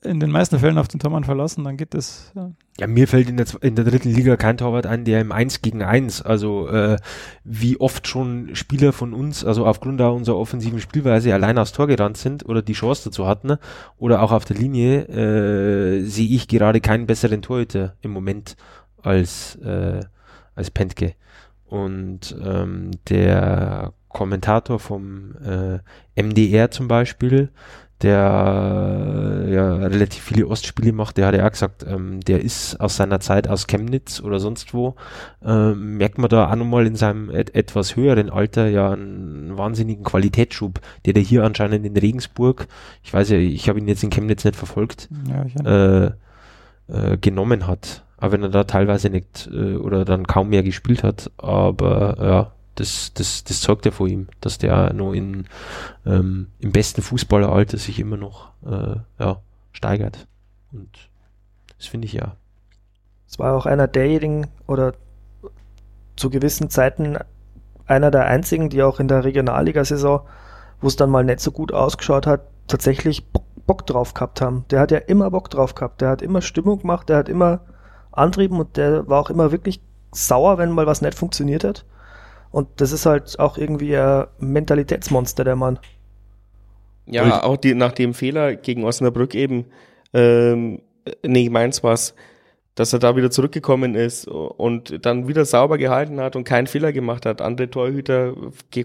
in den meisten Fällen auf den Tormann verlassen, dann geht das. Ja, ja mir fällt in der, in der dritten Liga kein Torwart ein, der im 1 gegen 1, also äh, wie oft schon Spieler von uns, also aufgrund unserer offensiven Spielweise allein aufs Tor gerannt sind oder die Chance dazu hatten oder auch auf der Linie, äh, sehe ich gerade keinen besseren Torhüter im Moment als äh, als Pentke. Und ähm, der Kommentator vom äh, MDR zum Beispiel, der ja relativ viele Ostspiele macht, der hat ja auch gesagt, ähm, der ist aus seiner Zeit aus Chemnitz oder sonst wo, ähm, merkt man da auch nochmal in seinem et etwas höheren Alter ja einen wahnsinnigen Qualitätsschub, der der hier anscheinend in Regensburg, ich weiß ja, ich habe ihn jetzt in Chemnitz nicht verfolgt, ja, äh, äh, genommen hat auch wenn er da teilweise nicht äh, oder dann kaum mehr gespielt hat. Aber ja, das, das, das zeugt ja vor ihm, dass der noch in, ähm, im besten Fußballeralter sich immer noch äh, ja, steigert. Und das finde ich ja. Es war auch einer derjenigen oder zu gewissen Zeiten einer der einzigen, die auch in der Regionalligasaison, wo es dann mal nicht so gut ausgeschaut hat, tatsächlich Bock drauf gehabt haben. Der hat ja immer Bock drauf gehabt. Der hat immer Stimmung gemacht, der hat immer antrieben und der war auch immer wirklich sauer, wenn mal was nicht funktioniert hat. Und das ist halt auch irgendwie ein Mentalitätsmonster, der Mann. Ja, auch die, nach dem Fehler gegen Osnabrück eben, ähm, nee, meins war's, dass er da wieder zurückgekommen ist und dann wieder sauber gehalten hat und keinen Fehler gemacht hat. Andere Torhüter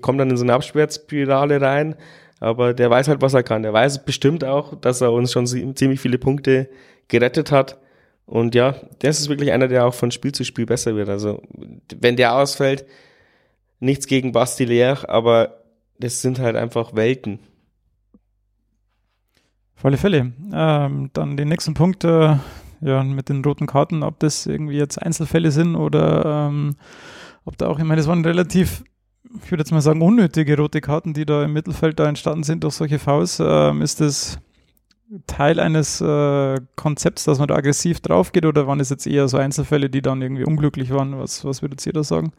kommen dann in so eine Absperrspirale rein, aber der weiß halt, was er kann. Der weiß bestimmt auch, dass er uns schon ziemlich viele Punkte gerettet hat. Und ja, das ist wirklich einer, der auch von Spiel zu Spiel besser wird. Also, wenn der ausfällt, nichts gegen Basti Leer, aber das sind halt einfach Welten. Alle Fälle. Ähm, dann den nächsten Punkt, äh, ja, mit den roten Karten, ob das irgendwie jetzt Einzelfälle sind oder ähm, ob da auch, ich meine, das waren relativ ich würde jetzt mal sagen, unnötige rote Karten, die da im Mittelfeld da entstanden sind durch solche Fouls. Ähm, ist das Teil eines äh, Konzepts, dass man da aggressiv drauf geht oder waren es jetzt eher so Einzelfälle, die dann irgendwie unglücklich waren? Was, was würdet ihr da sagen?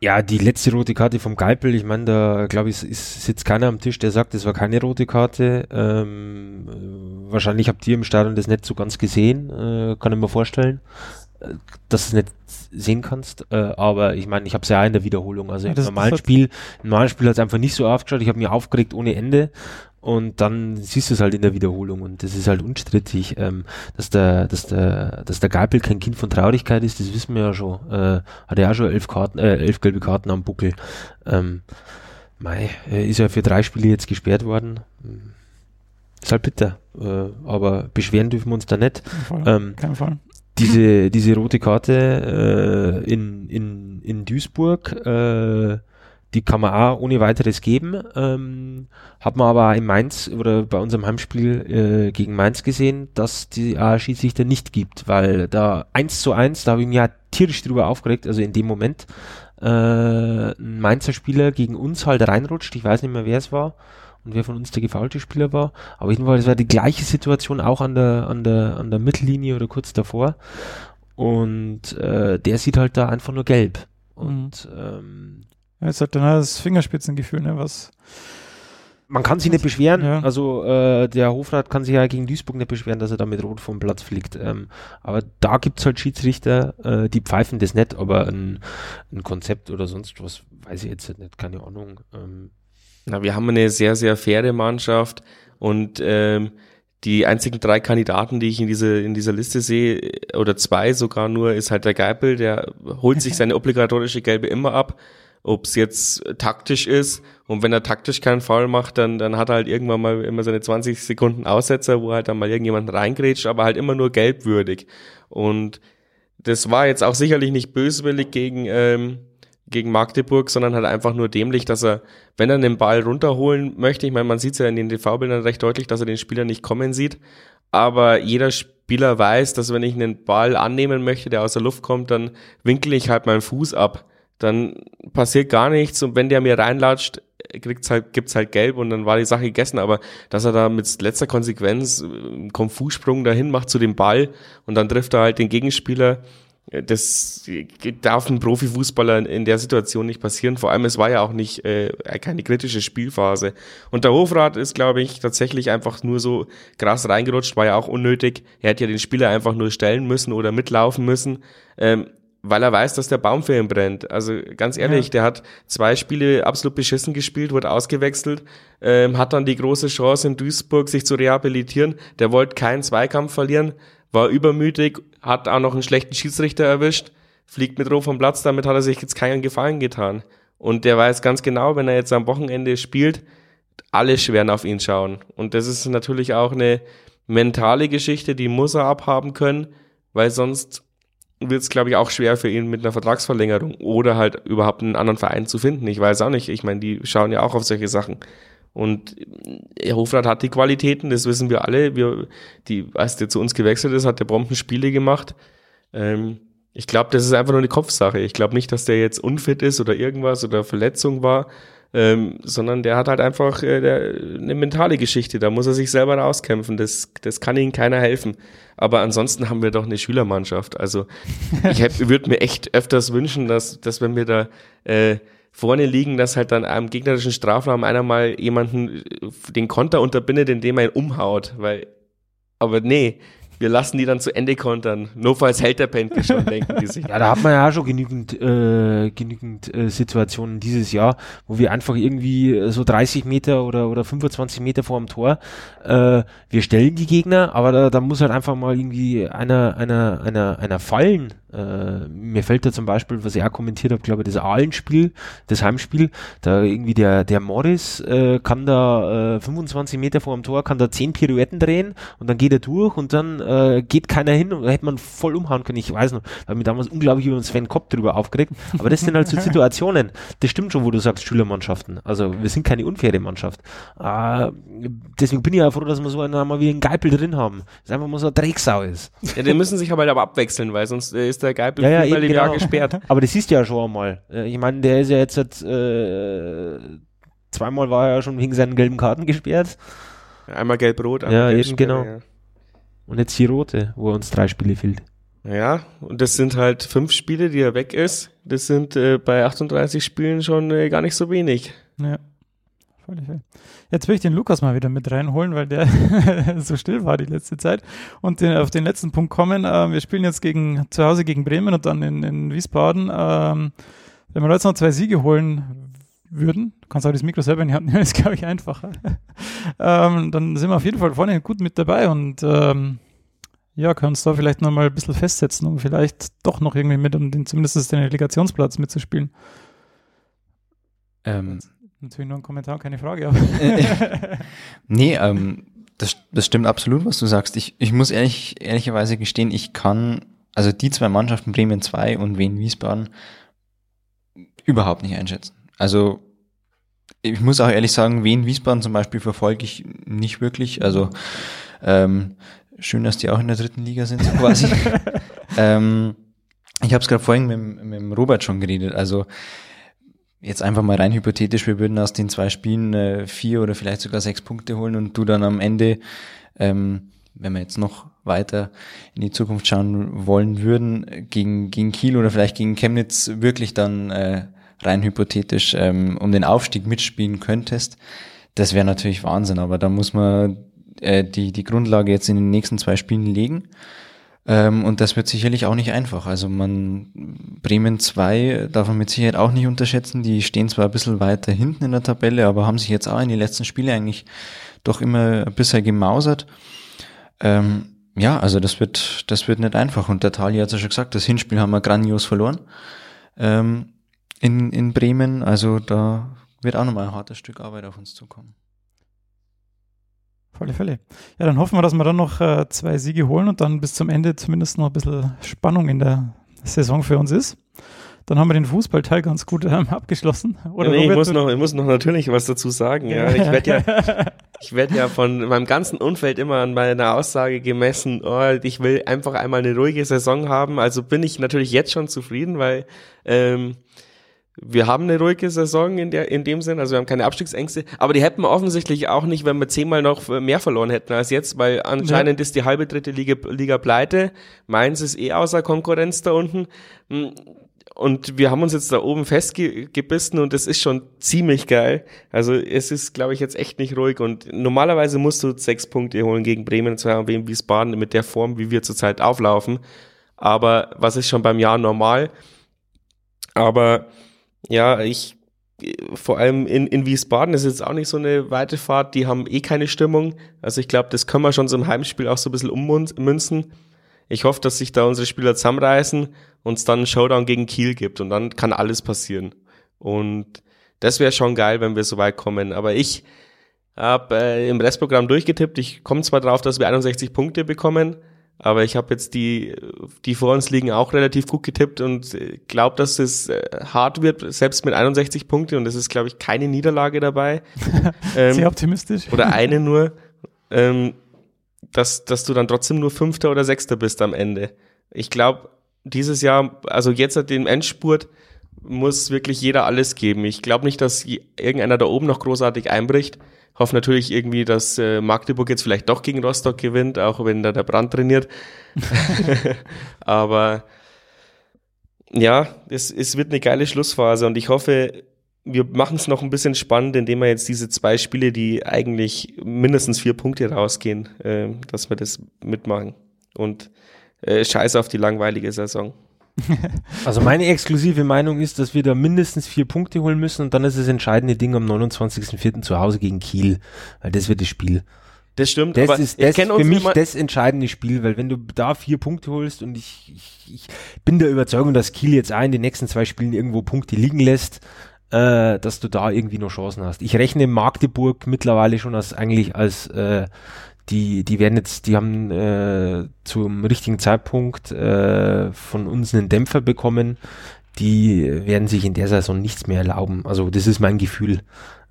Ja, die letzte rote Karte vom Geipel, ich meine, da glaube ich, ist, sitzt keiner am Tisch, der sagt, das war keine rote Karte. Ähm, äh, wahrscheinlich habt ihr im Stadion das nicht so ganz gesehen, äh, kann ich mir vorstellen, äh, dass du es nicht sehen kannst. Äh, aber ich meine, ich habe es ja auch in der Wiederholung. Also ja, im normalen Spiel, im normalen Spiel hat es einfach nicht so aufgeschaut. Ich habe mich aufgeregt ohne Ende. Und dann siehst du es halt in der Wiederholung und das ist halt unstrittig, ähm, dass der, dass der, dass der Geipel kein Kind von Traurigkeit ist, das wissen wir ja schon. Äh, hat er ja schon elf Karten, äh, elf gelbe Karten am Buckel. Ähm, Mei, ist ja für drei Spiele jetzt gesperrt worden. Ist halt bitter. Äh, aber beschweren dürfen wir uns da nicht. Kein Fall. Ähm, Kein Fall diese, diese rote Karte äh, in, in, in Duisburg, äh, die kann man auch ohne weiteres geben. Ähm, hat man aber in Mainz oder bei unserem Heimspiel äh, gegen Mainz gesehen, dass die A Schiedsrichter nicht gibt, weil da eins zu eins, da habe ich mich ja tierisch drüber aufgeregt, also in dem Moment, äh, ein Mainzer Spieler gegen uns halt reinrutscht, ich weiß nicht mehr wer es war, und wer von uns der gefaulte Spieler war. Aber jedenfalls war die gleiche Situation auch an der, an der, an der Mittellinie oder kurz davor. Und äh, der sieht halt da einfach nur gelb. Und ähm, ja, jetzt hat dann das Fingerspitzengefühl, ne? Was man kann sich nicht beschweren. Ja. Also äh, der Hofrat kann sich ja gegen Duisburg nicht beschweren, dass er da mit Rot vom Platz fliegt. Ähm, aber da gibt's halt Schiedsrichter, äh, die pfeifen das nicht, aber ein, ein Konzept oder sonst was, weiß ich jetzt nicht, keine Ahnung. Ähm, na, wir haben eine sehr, sehr faire Mannschaft und ähm, die einzigen drei Kandidaten, die ich in, diese, in dieser Liste sehe, oder zwei sogar nur, ist halt der Geipel, der holt sich seine obligatorische Gelbe immer ab, ob es jetzt taktisch ist. Und wenn er taktisch keinen Foul macht, dann, dann hat er halt irgendwann mal immer seine 20 Sekunden Aussetzer, wo halt dann mal irgendjemand reingrätscht, aber halt immer nur gelbwürdig. Und das war jetzt auch sicherlich nicht böswillig gegen, ähm, gegen Magdeburg, sondern halt einfach nur dämlich, dass er, wenn er den Ball runterholen möchte, ich meine, man sieht es ja in den TV-Bildern recht deutlich, dass er den Spieler nicht kommen sieht, aber jeder Spieler weiß, dass wenn ich einen Ball annehmen möchte, der aus der Luft kommt, dann winkle ich halt meinen Fuß ab. Dann passiert gar nichts und wenn der mir reinlatscht, kriegt's halt, gibt's halt gelb und dann war die Sache gegessen, aber dass er da mit letzter Konsequenz einen Konfussprung dahin macht zu dem Ball und dann trifft er halt den Gegenspieler, das darf ein Profifußballer in der Situation nicht passieren. Vor allem, es war ja auch nicht äh, keine kritische Spielphase. Und der Hofrat ist, glaube ich, tatsächlich einfach nur so krass reingerutscht, war ja auch unnötig. Er hätte ja den Spieler einfach nur stellen müssen oder mitlaufen müssen, ähm, weil er weiß, dass der Baum für ihn brennt. Also ganz ehrlich, ja. der hat zwei Spiele absolut beschissen gespielt, wurde ausgewechselt, ähm, hat dann die große Chance in Duisburg, sich zu rehabilitieren. Der wollte keinen Zweikampf verlieren war übermütig, hat auch noch einen schlechten Schiedsrichter erwischt, fliegt mit Rot vom Platz, damit hat er sich jetzt keinen Gefallen getan. Und der weiß ganz genau, wenn er jetzt am Wochenende spielt, alle schweren auf ihn schauen. Und das ist natürlich auch eine mentale Geschichte, die muss er abhaben können, weil sonst wird es, glaube ich, auch schwer für ihn mit einer Vertragsverlängerung oder halt überhaupt einen anderen Verein zu finden. Ich weiß auch nicht. Ich meine, die schauen ja auch auf solche Sachen. Und Herr Hofrat hat die Qualitäten, das wissen wir alle. Wir, die, als der zu uns gewechselt ist, hat der Bombenspiele gemacht. Ähm, ich glaube, das ist einfach nur eine Kopfsache. Ich glaube nicht, dass der jetzt unfit ist oder irgendwas oder Verletzung war, ähm, sondern der hat halt einfach äh, der, eine mentale Geschichte. Da muss er sich selber rauskämpfen. Das, das kann ihm keiner helfen. Aber ansonsten haben wir doch eine Schülermannschaft. Also ich würde mir echt öfters wünschen, dass, dass wenn wir da äh, vorne liegen, dass halt dann am gegnerischen Strafraum einer mal jemanden äh, den Konter unterbindet, indem er ihn umhaut, weil, aber nee, wir lassen die dann zu Ende kontern. Nur falls hält der Penke schon, denken die sich. Ja, da hat man ja auch schon genügend, äh, genügend äh, Situationen dieses Jahr, wo wir einfach irgendwie äh, so 30 Meter oder, oder 25 Meter vor dem Tor, äh, wir stellen die Gegner, aber da, da muss halt einfach mal irgendwie einer, einer, einer, einer fallen Äh, mir fällt da zum Beispiel, was ich auch kommentiert habe, glaube ich, das Ahlenspiel, das Heimspiel, da irgendwie der, der Morris äh, kann da äh, 25 Meter vor dem Tor, kann da 10 Pirouetten drehen und dann geht er durch und dann äh, geht keiner hin und da hätte man voll umhauen können. Ich weiß noch, da habe ich damals unglaublich über den Sven Kopp drüber aufgeregt. Aber das sind halt so Situationen. Das stimmt schon, wo du sagst, Schülermannschaften. Also wir sind keine unfaire Mannschaft. Äh, deswegen bin ich ja froh, dass wir so einen mal wie einen Geipel drin haben. Das einfach mal so ein Drecksau ist. Ja, den müssen sich aber, halt aber abwechseln, weil sonst äh, ist der Geipel ja, ja, viermal im genau. Jahr gesperrt. Aber das du ja schon einmal. Äh, Ich meine, der ist ja jetzt äh, zweimal war er ja schon wegen seinen gelben Karten gesperrt Einmal gelb-rot, einmal Ja, gelb eben, genau. Ja. und jetzt die rote, wo er uns drei Spiele fehlt. ja, und das sind halt fünf Spiele, die er weg ist. Das sind äh, bei 38 Spielen schon äh, gar nicht so wenig. Ja. Fair. Jetzt will ich den Lukas mal wieder mit reinholen, weil der so still war die letzte Zeit. Und den, auf den letzten Punkt kommen. Ähm, wir spielen jetzt gegen, zu Hause gegen Bremen und dann in, in Wiesbaden. Ähm, wenn wir jetzt noch zwei Siege holen würden, du kannst auch das Mikro selber in die Hand nehmen, ist glaube ich einfacher. ähm, dann sind wir auf jeden Fall vorne gut mit dabei und ähm, ja, können uns da vielleicht noch mal ein bisschen festsetzen, um vielleicht doch noch irgendwie mit, um den, zumindest den Relegationsplatz mitzuspielen. Ähm, Natürlich nur ein Kommentar, keine Frage. Nee, ähm, das, das stimmt absolut, was du sagst. Ich, ich muss ehrlich, ehrlicherweise gestehen, ich kann, also die zwei Mannschaften, Bremen 2 und Wien Wiesbaden, überhaupt nicht einschätzen. Also ich muss auch ehrlich sagen, Wien Wiesbaden zum Beispiel verfolge ich nicht wirklich. Also ähm, schön, dass die auch in der dritten Liga sind, so quasi. ähm, ich habe es gerade vorhin mit, mit Robert schon geredet. Also jetzt einfach mal rein hypothetisch, wir würden aus den zwei Spielen äh, vier oder vielleicht sogar sechs Punkte holen und du dann am Ende, ähm, wenn wir jetzt noch weiter in die Zukunft schauen wollen würden, gegen, gegen Kiel oder vielleicht gegen Chemnitz wirklich dann äh, rein hypothetisch ähm, um den Aufstieg mitspielen könntest, das wäre natürlich Wahnsinn, aber da muss man äh, die, die Grundlage jetzt in den nächsten zwei Spielen legen. Ähm, und das wird sicherlich auch nicht einfach. Also man, Bremen 2 darf man mit Sicherheit auch nicht unterschätzen. Die stehen zwar ein bisschen weiter hinten in der Tabelle, aber haben sich jetzt auch in die letzten Spiele eigentlich doch immer bisher gemausert. Ähm, ja, also das wird, das wird nicht einfach. Und der Tali hat ja schon gesagt, das Hinspiel haben wir grandios verloren ähm, in, in Bremen. Also da wird auch nochmal ein hartes Stück Arbeit auf uns zukommen. Volle Fälle. Ja, dann hoffen wir, dass wir dann noch äh, zwei Siege holen und dann bis zum Ende zumindest noch ein bisschen Spannung in der Saison für uns ist. Dann haben wir den Fußballteil ganz gut ähm, abgeschlossen. Oder nee, ich muss noch, ich muss noch natürlich was dazu sagen. Ja, ich werde ja, ich werde ja von meinem ganzen Umfeld immer an meiner Aussage gemessen, oh, ich will einfach einmal eine ruhige Saison haben. Also bin ich natürlich jetzt schon zufrieden, weil ähm, wir haben eine ruhige Saison in, der, in dem Sinn, also wir haben keine Abstiegsängste, aber die hätten wir offensichtlich auch nicht, wenn wir zehnmal noch mehr verloren hätten als jetzt, weil anscheinend ist die halbe dritte Liga, Liga pleite, Mainz ist eh außer Konkurrenz da unten Hm, und wir haben uns jetzt da oben festgebissen und das ist schon ziemlich geil. Also es ist, glaube ich, jetzt echt nicht ruhig und normalerweise musst du sechs Punkte holen gegen Bremen, zwei und Wiesbaden mit der Form, wie wir zurzeit auflaufen. Aber was ist schon beim Jahr normal? Aber ja, ich vor allem in, in Wiesbaden ist jetzt auch nicht so eine weite Fahrt, die haben eh keine Stimmung. Also ich glaube, das können wir schon so im Heimspiel auch so ein bisschen ummünzen. Ich hoffe, dass sich da unsere Spieler zusammenreißen und es dann einen Showdown gegen Kiel gibt und dann kann alles passieren. Und das wäre schon geil, wenn wir so weit kommen. Aber ich habe äh, im Restprogramm durchgetippt. Ich komme zwar drauf, dass wir 61 Punkte bekommen, aber ich habe jetzt die, die vor uns liegen, auch relativ gut getippt und glaube, dass es äh, hart wird, selbst mit 61 Punkte. Und es ist, glaube ich, keine Niederlage dabei. Sehr ähm, optimistisch. oder eine nur, ähm, dass, dass du dann trotzdem nur Fünfter oder Sechster bist am Ende. Ich glaube, dieses Jahr, also jetzt hat den Endspurt, muss wirklich jeder alles geben. Ich glaube nicht, dass irgendeiner da oben noch großartig einbricht. Hoffe natürlich irgendwie, dass äh, Magdeburg jetzt vielleicht doch gegen Rostock gewinnt, auch wenn da der Brand trainiert. Aber ja, es, es wird eine geile Schlussphase und ich hoffe, wir machen es noch ein bisschen spannend, indem wir jetzt diese zwei Spiele, die eigentlich mindestens vier Punkte rausgehen, äh, dass wir das mitmachen. Und äh, scheiß auf die langweilige Saison. Also meine exklusive Meinung ist, dass wir da mindestens vier Punkte holen müssen und dann ist das entscheidende Ding am 29.04. zu Hause gegen Kiel, weil das wird das Spiel. Das stimmt, das aber ist das für mich das entscheidende Spiel, weil wenn du da vier Punkte holst und ich, ich, ich bin der Überzeugung, dass Kiel jetzt auch in den nächsten zwei Spielen irgendwo Punkte liegen lässt, äh, dass du da irgendwie noch Chancen hast. Ich rechne Magdeburg mittlerweile schon als eigentlich als äh, die, die werden jetzt, die haben äh, zum richtigen Zeitpunkt äh, von uns einen Dämpfer bekommen. Die werden sich in der Saison nichts mehr erlauben. Also das ist mein Gefühl.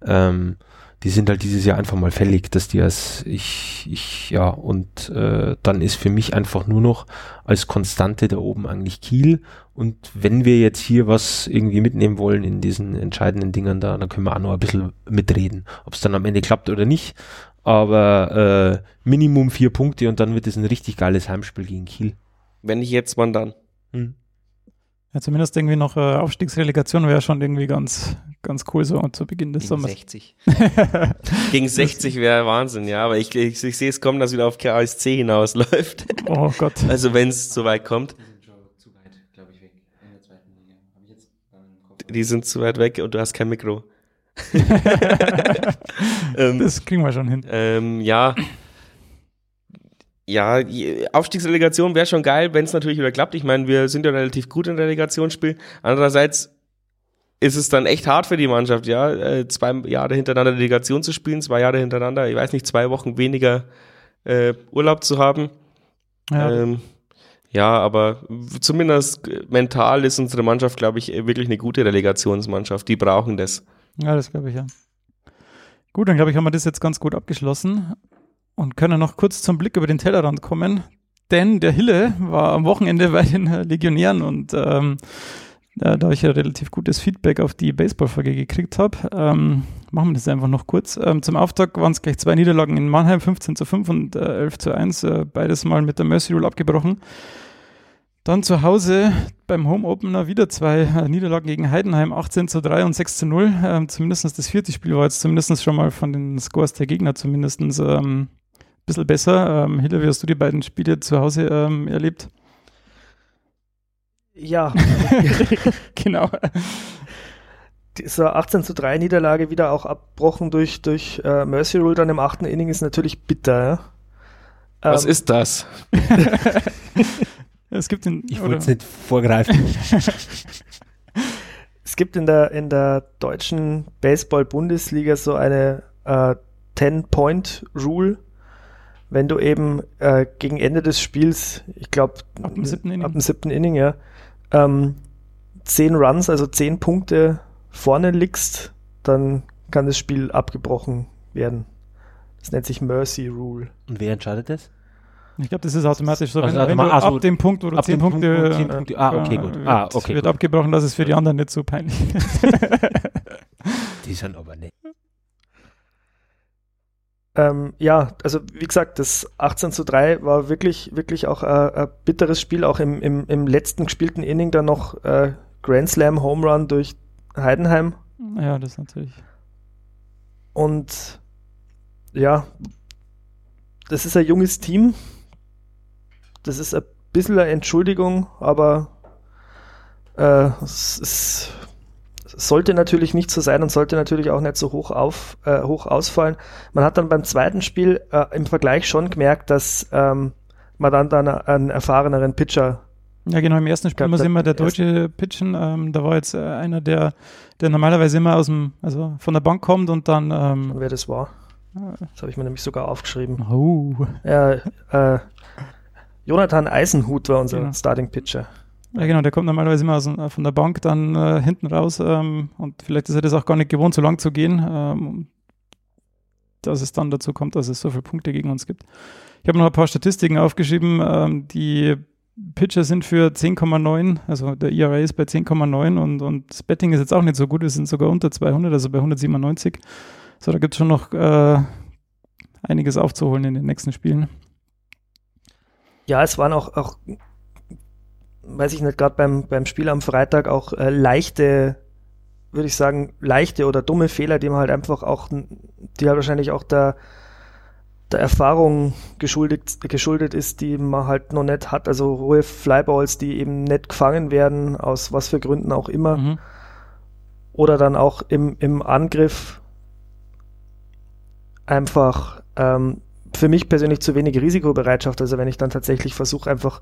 Ähm, die sind halt dieses Jahr einfach mal fällig, dass die als ich, ich, ja, und äh, dann ist für mich einfach nur noch als Konstante da oben eigentlich Kiel. Und wenn wir jetzt hier was irgendwie mitnehmen wollen in diesen entscheidenden Dingern da, dann können wir auch noch ein bisschen mitreden. Ob es dann am Ende klappt oder nicht. Aber äh, Minimum vier Punkte und dann wird es ein richtig geiles Heimspiel gegen Kiel. Wenn nicht jetzt, wann dann? Hm. Ja, zumindest irgendwie noch äh, Aufstiegsrelegation wäre schon irgendwie ganz, ganz cool so zu Beginn des Gegen Sommers. 60. Gegen 60 wäre Wahnsinn, ja, aber ich, ich, ich sehe es kommen, dass wieder auf KSC hinausläuft. Oh Gott. Also wenn es so weit kommt. Die sind zu weit weg und du hast kein Mikro. ähm, das kriegen wir schon hin. Ähm, ja, ja, Aufstiegsrelegation wäre schon geil, wenn es natürlich wieder klappt. Ich meine, wir sind ja relativ gut in Relegationsspiel. Andererseits ist es dann echt hart für die Mannschaft, ja, äh, zwei Jahre hintereinander Relegation zu spielen, zwei Jahre hintereinander, ich weiß nicht, zwei Wochen weniger äh, Urlaub zu haben. Ja. Ähm, ja, aber zumindest mental ist unsere Mannschaft, glaube ich, wirklich eine gute Relegationsmannschaft. Die brauchen das. Ja, das glaube ich ja. Gut, dann glaube ich, haben wir das jetzt ganz gut abgeschlossen und können noch kurz zum Blick über den Tellerrand kommen. Denn der Hille war am Wochenende bei den Legionären und ähm, da ich ja relativ gutes Feedback auf die Baseballfolge gekriegt habe, ähm, machen wir das einfach noch kurz. Ähm, zum Auftakt waren es gleich zwei Niederlagen in Mannheim, 15 zu 5 und äh, 11 zu 1, äh, beides mal mit der Mercy Rule abgebrochen. Dann zu Hause beim Home Opener wieder zwei äh, Niederlagen gegen Heidenheim, 18 zu 3 und 6 zu 0. Ähm, zumindest das vierte Spiel war jetzt zumindest schon mal von den Scores der Gegner zumindest ähm, bisschen besser. Ähm, Hiller, wie hast du die beiden Spiele zu Hause ähm, erlebt? Ja, genau. Diese 18 zu 3 Niederlage wieder auch abbrochen durch, durch äh, Mercy Rule dann im achten Inning ist natürlich bitter. Ja? Was ähm, ist das? es gibt in, ich wollte es nicht vorgreifen. es gibt in der, in der deutschen Baseball-Bundesliga so eine äh, 10-Point-Rule wenn du eben äh, gegen Ende des Spiels, ich glaube, ab dem siebten Inning, ab dem siebten Inning ja, ähm, zehn Runs, also zehn Punkte vorne liegst, dann kann das Spiel abgebrochen werden. Das nennt sich Mercy Rule. Und wer entscheidet das? Ich glaube, das ist automatisch so, also wenn, wenn du also ab dem Punkt, wo du zehn Punkte, Punkt, zehn Punkte, ah, okay, gut. Ah, okay, wird gut. abgebrochen, dass es für die anderen nicht so peinlich ist. die sind aber nicht. Ähm, ja, also wie gesagt, das 18 zu 3 war wirklich, wirklich auch ein, ein bitteres Spiel, auch im, im, im letzten gespielten Inning dann noch äh, Grand Slam Home Run durch Heidenheim. Ja, das natürlich. Und ja, das ist ein junges Team. Das ist ein bisschen eine Entschuldigung, aber äh, es ist sollte natürlich nicht so sein und sollte natürlich auch nicht so hoch, auf, äh, hoch ausfallen. Man hat dann beim zweiten Spiel äh, im Vergleich schon gemerkt, dass ähm, man dann, dann einen erfahreneren Pitcher ja, genau, im ersten Spiel muss immer der Deutsche pitchen. Ähm, da war jetzt äh, einer, der, der normalerweise immer aus dem, also von der Bank kommt und dann. Ähm, wer das war? Das habe ich mir nämlich sogar aufgeschrieben. Oh. Ja, äh, Jonathan Eisenhut war unser genau. Starting Pitcher. Ja, genau, der kommt normalerweise immer aus, von der Bank dann äh, hinten raus ähm, und vielleicht ist er das auch gar nicht gewohnt, so lang zu gehen, ähm, dass es dann dazu kommt, dass es so viele Punkte gegen uns gibt. Ich habe noch ein paar Statistiken aufgeschrieben. Ähm, die Pitcher sind für 10,9, also der ERA ist bei 10,9 und, und das Betting ist jetzt auch nicht so gut, wir sind sogar unter 200, also bei 197. So, da gibt es schon noch äh, einiges aufzuholen in den nächsten Spielen. Ja, es waren auch, auch weiß ich nicht, gerade beim, beim Spiel am Freitag auch äh, leichte, würde ich sagen, leichte oder dumme Fehler, die man halt einfach auch, die halt wahrscheinlich auch der, der Erfahrung geschuldet, geschuldet ist, die man halt noch nicht hat. Also hohe Flyballs, die eben nicht gefangen werden, aus was für Gründen auch immer. Mhm. Oder dann auch im, im Angriff einfach ähm, für mich persönlich zu wenig Risikobereitschaft. Also wenn ich dann tatsächlich versuche, einfach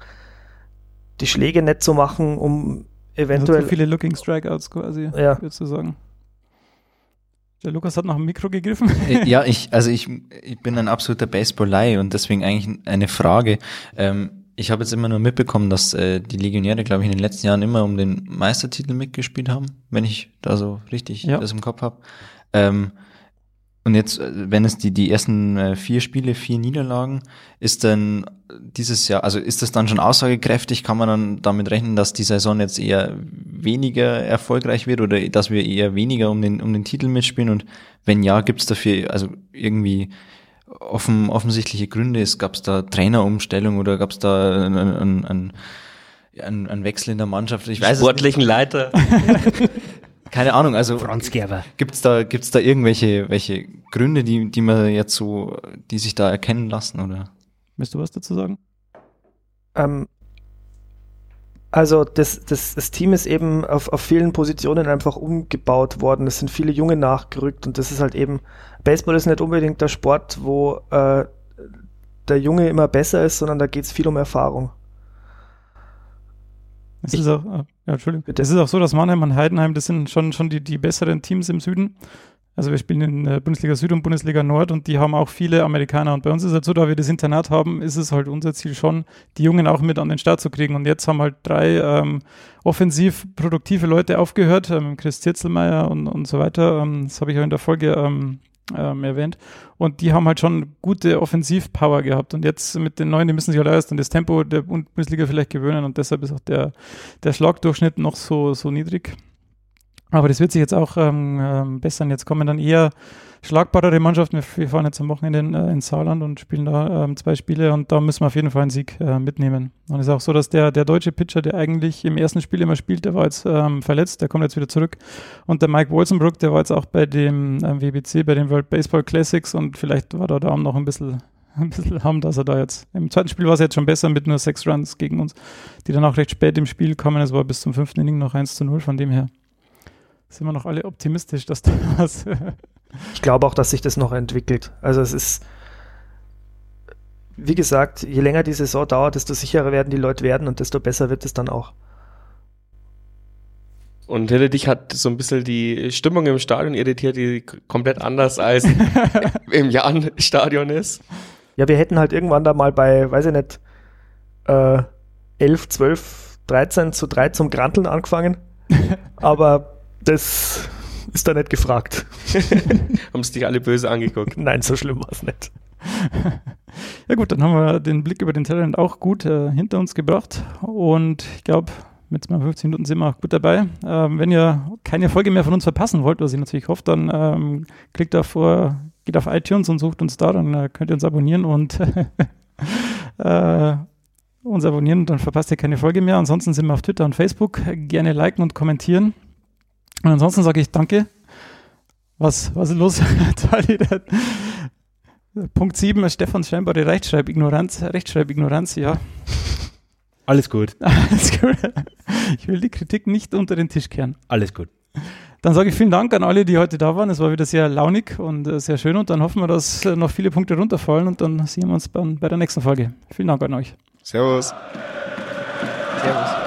die Schläge nett zu machen, um eventuell. Also zu viele Looking Strikeouts quasi, ja. würdest du sagen. Der Lukas hat nach dem Mikro gegriffen. Äh, ja, ich, also ich, ich bin ein absoluter Baseball-Lei und deswegen eigentlich eine Frage. Ähm, ich habe jetzt immer nur mitbekommen, dass äh, die Legionäre, glaube ich, in den letzten Jahren immer um den Meistertitel mitgespielt haben, wenn ich da so richtig ja. das im Kopf habe. Ähm, und jetzt, äh, wenn es die, die ersten äh, vier Spiele, vier Niederlagen, ist dann dieses Jahr, also ist das dann schon aussagekräftig? Kann man dann damit rechnen, dass die Saison jetzt eher weniger erfolgreich wird oder dass wir eher weniger um den, um den Titel mitspielen? Und wenn ja, gibt es dafür also irgendwie offen, offensichtliche Gründe? Gab es da Trainerumstellung oder gab es da ein, ein, ein, ein, ein Wechsel in der Mannschaft? Ich weiß Sportlichen Leiter. Keine Ahnung, also Franz Gerber. Gibt's da gibt's da irgendwelche welche Gründe, die die man jetzt so, die sich da erkennen lassen oder? Willst du was dazu sagen? Ähm, also das, das, das Team ist eben auf, auf vielen Positionen einfach umgebaut worden. Es sind viele Junge nachgerückt und das ist halt eben, Baseball ist nicht unbedingt der Sport, wo äh, der Junge immer besser ist, sondern da geht es viel um Erfahrung. Es ist auch, ah, ja, Entschuldigung. Es ist auch so, dass Mannheim und Heidenheim, das sind schon, schon die, die besseren Teams im Süden. Also wir spielen in äh, Bundesliga Süd und Bundesliga Nord und die haben auch viele Amerikaner. Und bei uns ist es halt so, da wir das Internat haben, ist es halt unser Ziel schon, die Jungen auch mit an den Start zu kriegen. Und jetzt haben halt drei ähm, offensiv produktive Leute aufgehört, ähm, Chris Zirzelmeier und, und so weiter. Ähm, das habe ich auch in der Folge ähm, ähm, erwähnt. Und die haben halt schon gute Offensivpower gehabt. Und jetzt mit den neuen, die müssen sich halt erst an das Tempo der Bundesliga vielleicht gewöhnen. Und deshalb ist auch der, der Schlagdurchschnitt noch so, so niedrig. Aber das wird sich jetzt auch ähm, ähm, bessern. Jetzt kommen dann eher schlagbarere Mannschaften. Wir fahren jetzt am Wochenende in, äh, ins Saarland und spielen da ähm, zwei Spiele und da müssen wir auf jeden Fall einen Sieg äh, mitnehmen. Und es ist auch so, dass der, der deutsche Pitcher, der eigentlich im ersten Spiel immer spielt, der war jetzt ähm, verletzt, der kommt jetzt wieder zurück. Und der Mike Wolzenbrook, der war jetzt auch bei dem ähm, WBC, bei den World Baseball Classics und vielleicht war da der Arm noch ein bisschen ein bisschen haben, dass er da jetzt. Im zweiten Spiel war es jetzt schon besser mit nur sechs Runs gegen uns, die dann auch recht spät im Spiel kommen. Es war bis zum fünften Inning noch 1 zu 0, von dem her sind wir noch alle optimistisch, dass da was. ich glaube auch, dass sich das noch entwickelt. Also es ist, wie gesagt, je länger die Saison dauert, desto sicherer werden die Leute werden und desto besser wird es dann auch. Und hinter dich hat so ein bisschen die Stimmung im Stadion irritiert, die komplett anders als im Jan-Stadion ist. Ja, wir hätten halt irgendwann da mal bei, weiß ich nicht, äh, 11, 12, 13 zu 3 zum Granteln angefangen. Aber das ist da nicht gefragt. haben es dich alle böse angeguckt? Nein, so schlimm war es nicht. ja gut, dann haben wir den Blick über den Tellerrand auch gut äh, hinter uns gebracht und ich glaube, mit 15 Minuten sind wir auch gut dabei. Ähm, wenn ihr keine Folge mehr von uns verpassen wollt, was ich natürlich hoffe, dann ähm, klickt uh, geht auf iTunes und sucht uns da, dann äh, könnt ihr uns abonnieren und äh, uns abonnieren, dann verpasst ihr keine Folge mehr. Ansonsten sind wir auf Twitter und Facebook. Gerne liken und kommentieren. Und ansonsten sage ich danke. Was, was ist los? Punkt 7 ist Stefans scheinbare Rechtschreibignoranz. Rechtschreibignoranz, ja. Alles gut. Alles gut. Ich will die Kritik nicht unter den Tisch kehren. Alles gut. Dann sage ich vielen Dank an alle, die heute da waren. Es war wieder sehr launig und äh, sehr schön und dann hoffen wir, dass äh, noch viele Punkte runterfallen und dann sehen wir uns bei, bei der nächsten Folge. Vielen Dank an euch. Servus. Servus.